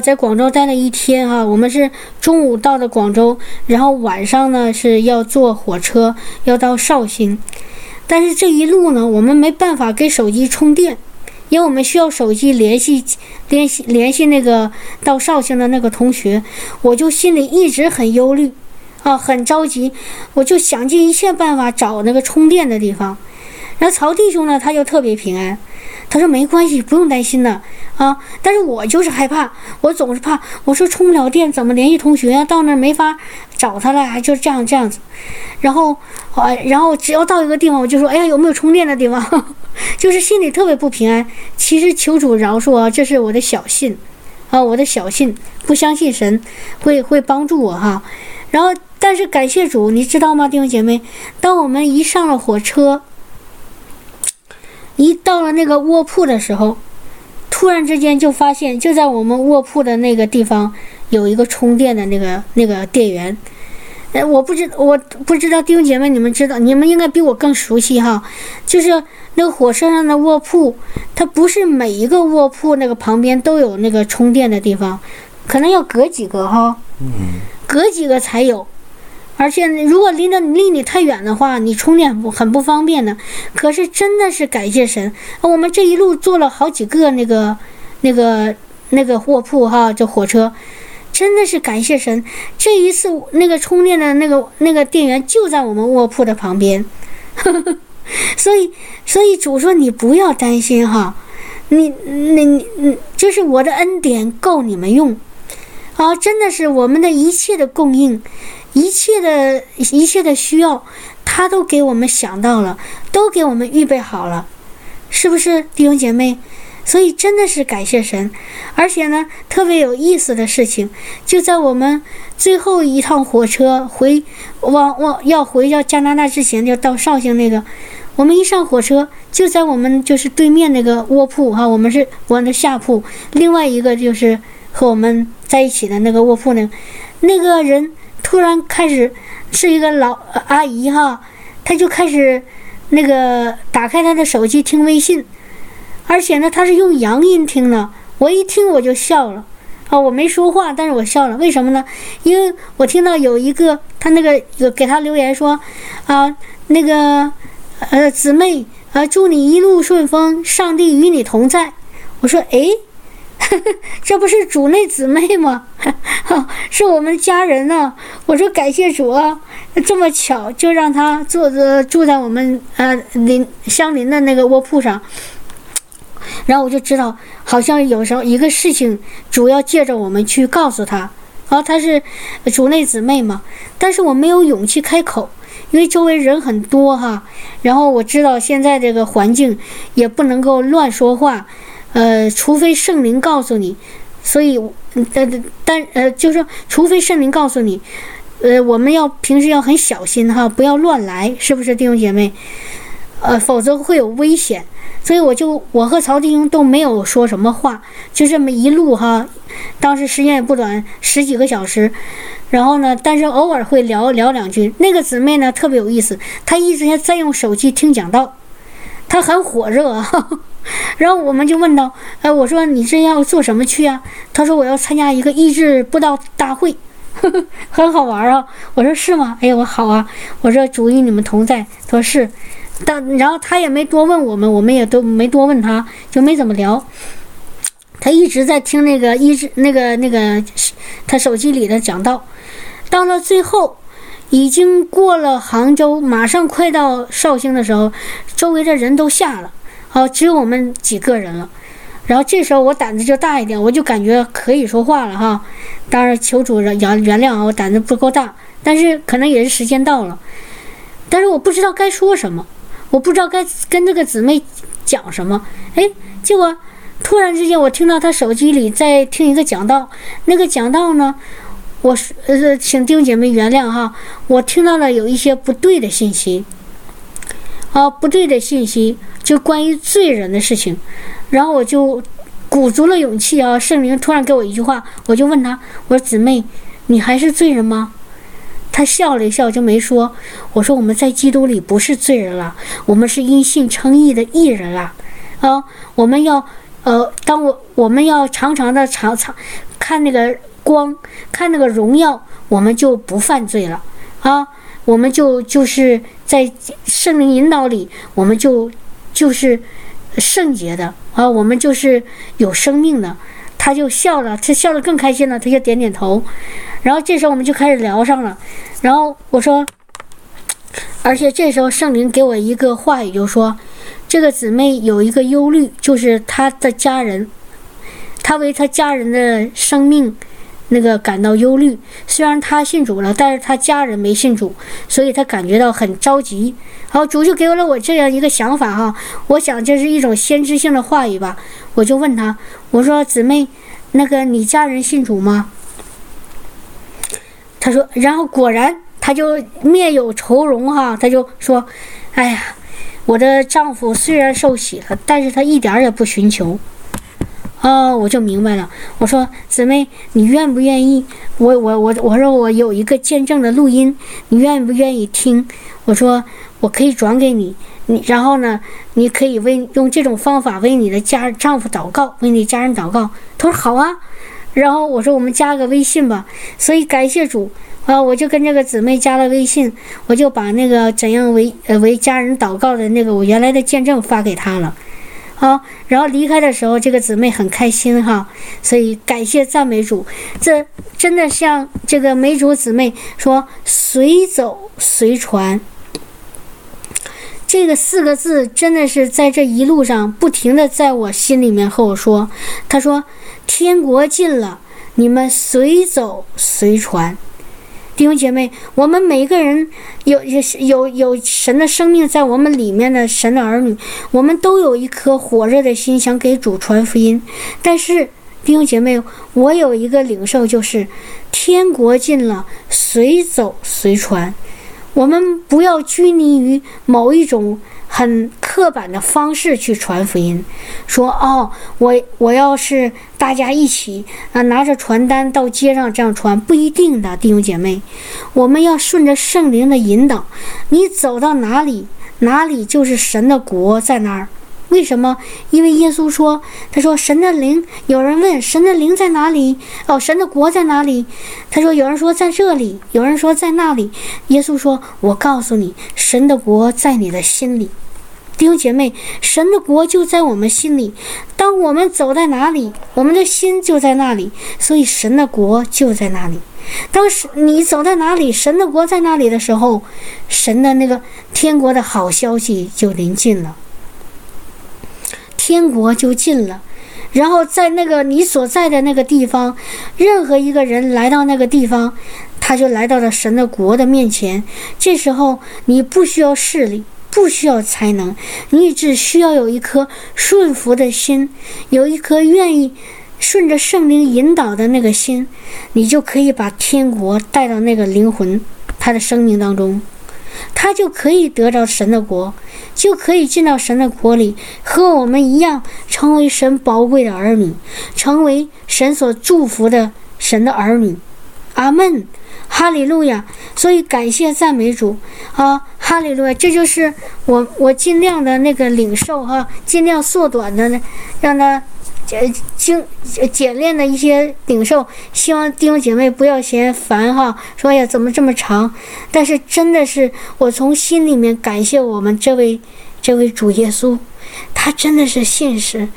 在广州待了一天哈，我们是中午到的广州，然后晚上呢是要坐火车要到绍兴，但是这一路呢，我们没办法给手机充电，因为我们需要手机联系联系联系那个到绍兴的那个同学，我就心里一直很忧虑，啊，很着急，我就想尽一切办法找那个充电的地方，然后曹弟兄呢，他就特别平安。他说没关系，不用担心的啊。但是我就是害怕，我总是怕。我说充不了电，怎么联系同学啊？到那儿没法找他了，就这样这样子。然后，啊，然后只要到一个地方，我就说，哎呀，有没有充电的地方？[laughs] 就是心里特别不平安。其实求主饶恕啊，这是我的小信啊，我的小信，不相信神会会帮助我哈。然后，但是感谢主，你知道吗，弟兄姐妹？当我们一上了火车。一到了那个卧铺的时候，突然之间就发现，就在我们卧铺的那个地方有一个充电的那个那个电源。哎，我不知我不知道弟兄姐妹你们知道，你们应该比我更熟悉哈。就是那个火车上的卧铺，它不是每一个卧铺那个旁边都有那个充电的地方，可能要隔几个哈，隔几个才有。而且，如果离得离你太远的话，你充电不很不方便的。可是，真的是感谢神，我们这一路坐了好几个那个、那个、那个卧铺哈，这火车，真的是感谢神。这一次那个充电的那个那个电源就在我们卧铺的旁边，[laughs] 所以，所以主说你不要担心哈，你、你、你，就是我的恩典够你们用，啊，真的是我们的一切的供应。一切的一切的需要，他都给我们想到了，都给我们预备好了，是不是弟兄姐妹？所以真的是感谢神，而且呢，特别有意思的事情，就在我们最后一趟火车回往往要回到加拿大之前，就到绍兴那个，我们一上火车，就在我们就是对面那个卧铺哈，我们是我的下铺，另外一个就是和我们在一起的那个卧铺呢，那个人。突然开始是一个老阿姨哈，她就开始那个打开她的手机听微信，而且呢，她是用洋音听的。我一听我就笑了，啊，我没说话，但是我笑了。为什么呢？因为我听到有一个他那个有给他留言说，啊，那个呃姊妹啊，祝你一路顺风，上帝与你同在。我说哎。[laughs] 这不是主内姊妹吗？[laughs] 是我们家人呢。我说感谢主啊，这么巧就让他坐着住在我们呃邻相邻的那个卧铺上。然后我就知道，好像有时候一个事情主要借着我们去告诉他。啊，他是主内姊妹嘛，但是我没有勇气开口，因为周围人很多哈。然后我知道现在这个环境也不能够乱说话，呃，除非圣灵告诉你。所以，呃，但呃，就是说，除非圣灵告诉你，呃，我们要平时要很小心哈，不要乱来，是不是弟兄姐妹？呃，否则会有危险。所以我就我和曹弟兄都没有说什么话，就这么一路哈。当时时间也不短，十几个小时。然后呢，但是偶尔会聊聊两句。那个姊妹呢特别有意思，她一直在用手机听讲道，她很火热啊。[laughs] [laughs] 然后我们就问到，哎，我说你这要做什么去啊？他说我要参加一个益智布道大会，[laughs] 很好玩啊。我说是吗？哎呀，我好啊。我说主与你们同在。他说是。但然后他也没多问我们，我们也都没多问他，就没怎么聊。他一直在听那个一直那个那个他手机里的讲道。到了最后，已经过了杭州，马上快到绍兴的时候，周围的人都下了，好，只有我们几个人了。然后这时候我胆子就大一点，我就感觉可以说话了哈。当然求主原原谅啊，我胆子不够大，但是可能也是时间到了，但是我不知道该说什么。我不知道该跟这个姊妹讲什么，哎，结果突然之间我听到她手机里在听一个讲道，那个讲道呢，我是呃，请弟兄姐妹原谅哈，我听到了有一些不对的信息，啊，不对的信息，就关于罪人的事情，然后我就鼓足了勇气啊，圣灵突然给我一句话，我就问他，我说姊妹，你还是罪人吗？他笑了一笑，就没说。我说：“我们在基督里不是罪人了，我们是因信称义的义人了。啊，我们要，呃，当我我们要常常的常常看那个光，看那个荣耀，我们就不犯罪了。啊，我们就就是在圣灵引导里，我们就就是圣洁的啊，我们就是有生命的。”他就笑了，他笑得更开心了，他就点点头。然后这时候我们就开始聊上了。然后我说，而且这时候圣灵给我一个话语，就说这个姊妹有一个忧虑，就是她的家人，她为她家人的生命那个感到忧虑。虽然他信主了，但是他家人没信主，所以他感觉到很着急。好，主就给了我这样一个想法哈，我想这是一种先知性的话语吧。我就问他，我说姊妹，那个你家人信主吗？他说，然后果然他就面有愁容哈，他就说：“哎呀，我的丈夫虽然受洗了，但是他一点也不寻求。”哦，我就明白了。我说：“姊妹，你愿不愿意？我我我我说我有一个见证的录音，你愿不愿意听？”我说：“我可以转给你，你然后呢，你可以为用这种方法为你的家丈夫祷告，为你家人祷告。”他说：“好啊。”然后我说我们加个微信吧，所以感谢主啊！我就跟这个姊妹加了微信，我就把那个怎样为呃为家人祷告的那个我原来的见证发给她了，好，然后离开的时候，这个姊妹很开心哈，所以感谢赞美主，这真的像这个美主姊妹说随走随传，这个四个字真的是在这一路上不停的在我心里面和我说，他说。天国近了，你们随走随传，弟兄姐妹，我们每个人有有有有神的生命在我们里面的神的儿女，我们都有一颗火热的心，想给主传福音。但是弟兄姐妹，我有一个领受，就是天国近了，随走随传。我们不要拘泥于某一种。很刻板的方式去传福音，说哦，我我要是大家一起啊拿着传单到街上这样传，不一定的弟兄姐妹，我们要顺着圣灵的引导，你走到哪里，哪里就是神的国在那儿。为什么？因为耶稣说：“他说神的灵，有人问神的灵在哪里？哦，神的国在哪里？他说有人说在这里，有人说在那里。耶稣说：我告诉你，神的国在你的心里。弟兄姐妹，神的国就在我们心里。当我们走在哪里，我们的心就在那里。所以神的国就在那里。当时你走在哪里，神的国在那里的时候，神的那个天国的好消息就临近了。”天国就近了，然后在那个你所在的那个地方，任何一个人来到那个地方，他就来到了神的国的面前。这时候你不需要势力，不需要才能，你只需要有一颗顺服的心，有一颗愿意顺着圣灵引导的那个心，你就可以把天国带到那个灵魂他的生命当中。他就可以得到神的国，就可以进到神的国里，和我们一样成为神宝贵的儿女，成为神所祝福的神的儿女。阿门，哈利路亚。所以感谢赞美主啊，哈利路亚。这就是我我尽量的那个领受哈，尽量缩短的呢，让他。简精简练的一些领受，希望弟兄姐妹不要嫌烦哈。说呀，怎么这么长？但是真的是我从心里面感谢我们这位这位主耶稣，他真的是信实，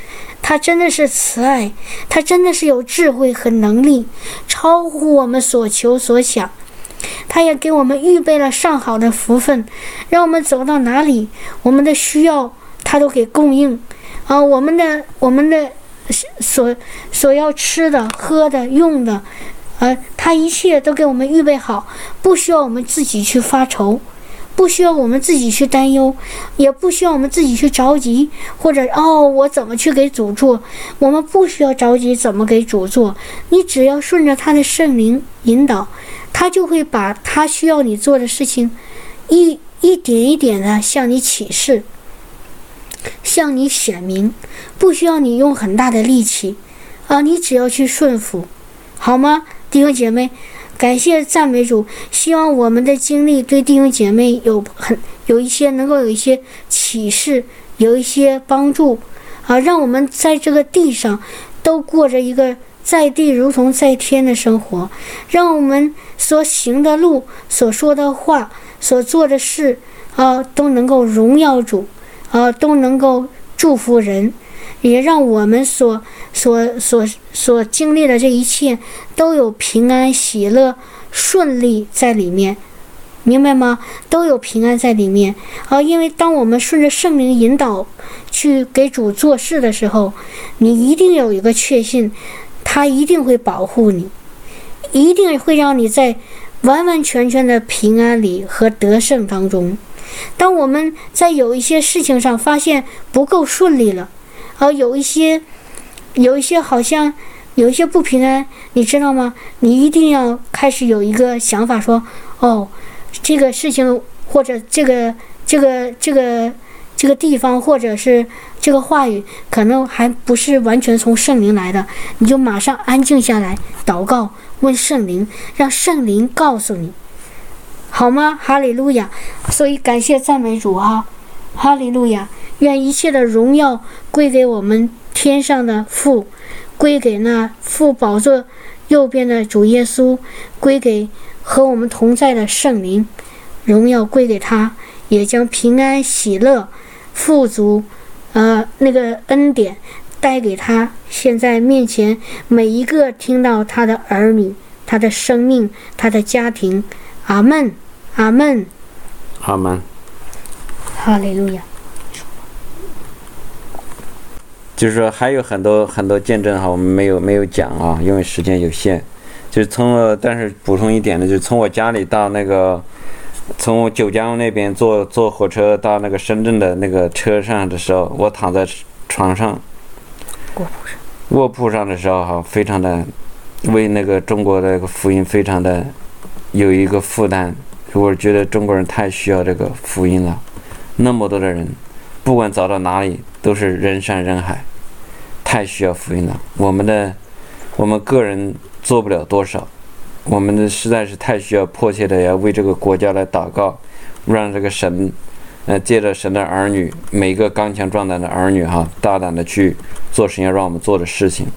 他真的是慈爱，他真的是有智慧和能力，超乎我们所求所想。他也给我们预备了上好的福分，让我们走到哪里，我们的需要他都给供应啊。我们的我们的。所所要吃的、喝的、用的，呃，他一切都给我们预备好，不需要我们自己去发愁，不需要我们自己去担忧，也不需要我们自己去着急，或者哦，我怎么去给主做？我们不需要着急怎么给主做，你只要顺着他的圣灵引导，他就会把他需要你做的事情，一一点一点的向你启示。向你显明，不需要你用很大的力气，啊，你只要去顺服，好吗，弟兄姐妹？感谢赞美主，希望我们的经历对弟兄姐妹有很有一些能够有一些启示，有一些帮助，啊，让我们在这个地上都过着一个在地如同在天的生活，让我们所行的路、所说的话、所做的事，啊，都能够荣耀主。啊，都能够祝福人，也让我们所所所所经历的这一切都有平安、喜乐、顺利在里面，明白吗？都有平安在里面。啊，因为当我们顺着圣灵引导去给主做事的时候，你一定有一个确信，他一定会保护你，一定会让你在完完全全的平安里和得胜当中。当我们在有一些事情上发现不够顺利了，而有一些，有一些好像有一些不平安，你知道吗？你一定要开始有一个想法，说：哦，这个事情或者这个这个这个这个地方，或者是这个话语，可能还不是完全从圣灵来的，你就马上安静下来，祷告，问圣灵，让圣灵告诉你。好吗？哈利路亚！所以感谢赞美主哈，哈利路亚！愿一切的荣耀归给我们天上的父，归给那父宝座右边的主耶稣，归给和我们同在的圣灵，荣耀归给他，也将平安喜乐、富足，呃，那个恩典带给他。现在面前每一个听到他的儿女、他的生命、他的家庭，阿门。阿门，阿门，哈利路亚。就是说还有很多很多见证哈，我们没有没有讲啊，因为时间有限。就是从，但是补充一点呢，就是从我家里到那个，从九江那边坐坐火车到那个深圳的那个车上的时候，我躺在床上，卧铺上，卧铺上的时候哈，非常的为那个中国的那个福音非常的有一个负担。我觉得中国人太需要这个福音了，那么多的人，不管走到哪里都是人山人海，太需要福音了。我们的，我们个人做不了多少，我们的实在是太需要迫切的要为这个国家来祷告，让这个神，呃，借着神的儿女，每一个刚强壮胆的儿女哈，大胆的去做神要让我们做的事情。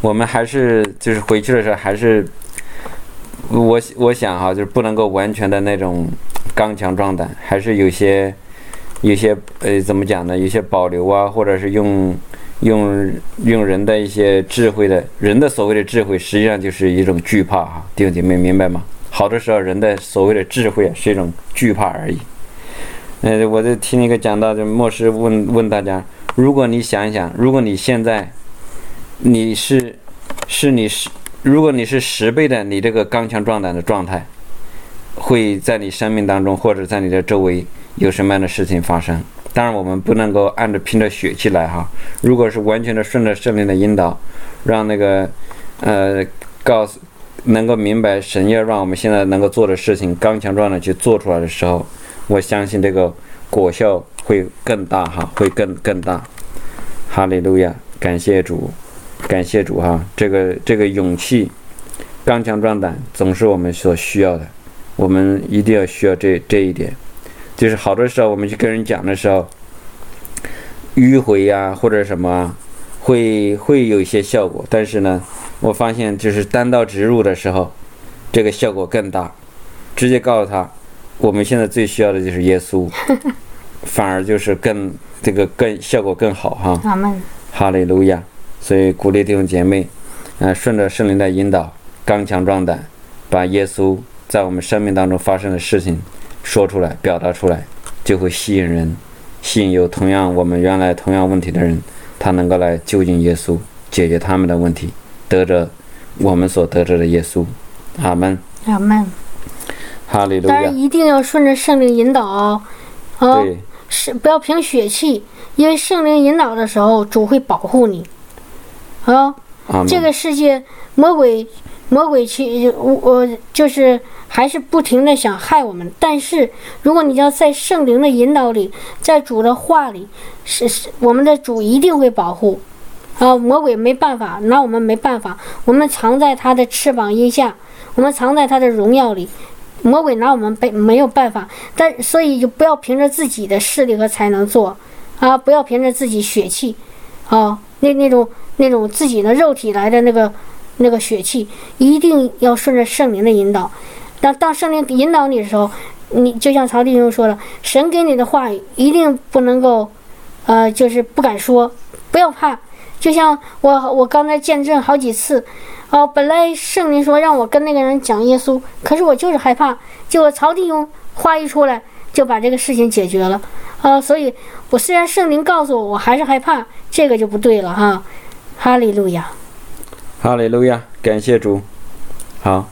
我们还是就是回去的时候还是。我我想哈，就是不能够完全的那种刚强壮胆，还是有些有些呃，怎么讲呢？有些保留啊，或者是用用用人的一些智慧的，人的所谓的智慧，实际上就是一种惧怕哈。弟兄姐妹明白吗？好多时候人的所谓的智慧是一种惧怕而已。呃，我在听一个讲到，就牧师问问大家：如果你想一想，如果你现在你是是你是。如果你是十倍的，你这个刚强壮胆的状态，会在你生命当中或者在你的周围有什么样的事情发生？当然，我们不能够按照凭着血气来哈。如果是完全的顺着圣灵的引导，让那个呃告诉能够明白神要让我们现在能够做的事情，刚强壮的去做出来的时候，我相信这个果效会更大哈，会更更大。哈利路亚，感谢主，感谢主哈！这个这个勇气、刚强壮胆，总是我们所需要的。我们一定要需要这这一点，就是好多时候我们去跟人讲的时候，迂回呀或者什么，会会有一些效果。但是呢，我发现就是单刀直入的时候，这个效果更大。直接告诉他，我们现在最需要的就是耶稣，[laughs] 反而就是更这个更效果更好哈。哈利路亚！所以鼓励弟兄姐妹，呃，顺着圣灵的引导，刚强壮胆，把耶稣在我们生命当中发生的事情说出来、表达出来，就会吸引人，吸引有同样我们原来同样问题的人，他能够来就近耶稣，解决他们的问题，得着我们所得着的耶稣。阿门。阿门。哈利路亚当然。一定要顺着圣灵引导哦，哦，对，是不要凭血气，因为圣灵引导的时候，主会保护你。啊。这个世界魔鬼魔鬼去我我就是还是不停的想害我们，但是如果你要在圣灵的引导里，在主的话里，是是我们的主一定会保护。啊，魔鬼没办法，拿我们没办法，我们藏在他的翅膀荫下，我们藏在他的荣耀里。魔鬼拿我们没没有办法，但所以就不要凭着自己的势力和才能做，啊，不要凭着自己血气，啊，那那种那种自己的肉体来的那个那个血气，一定要顺着圣灵的引导。当当圣灵引导你的时候，你就像曹弟兄说了，神给你的话一定不能够，呃，就是不敢说，不要怕。就像我我刚才见证好几次，哦，本来圣灵说让我跟那个人讲耶稣，可是我就是害怕，结果曹弟兄话一出来就把这个事情解决了，啊，所以我虽然圣灵告诉我，我还是害怕，这个就不对了哈，哈利路亚。哈利路亚，感谢主。好，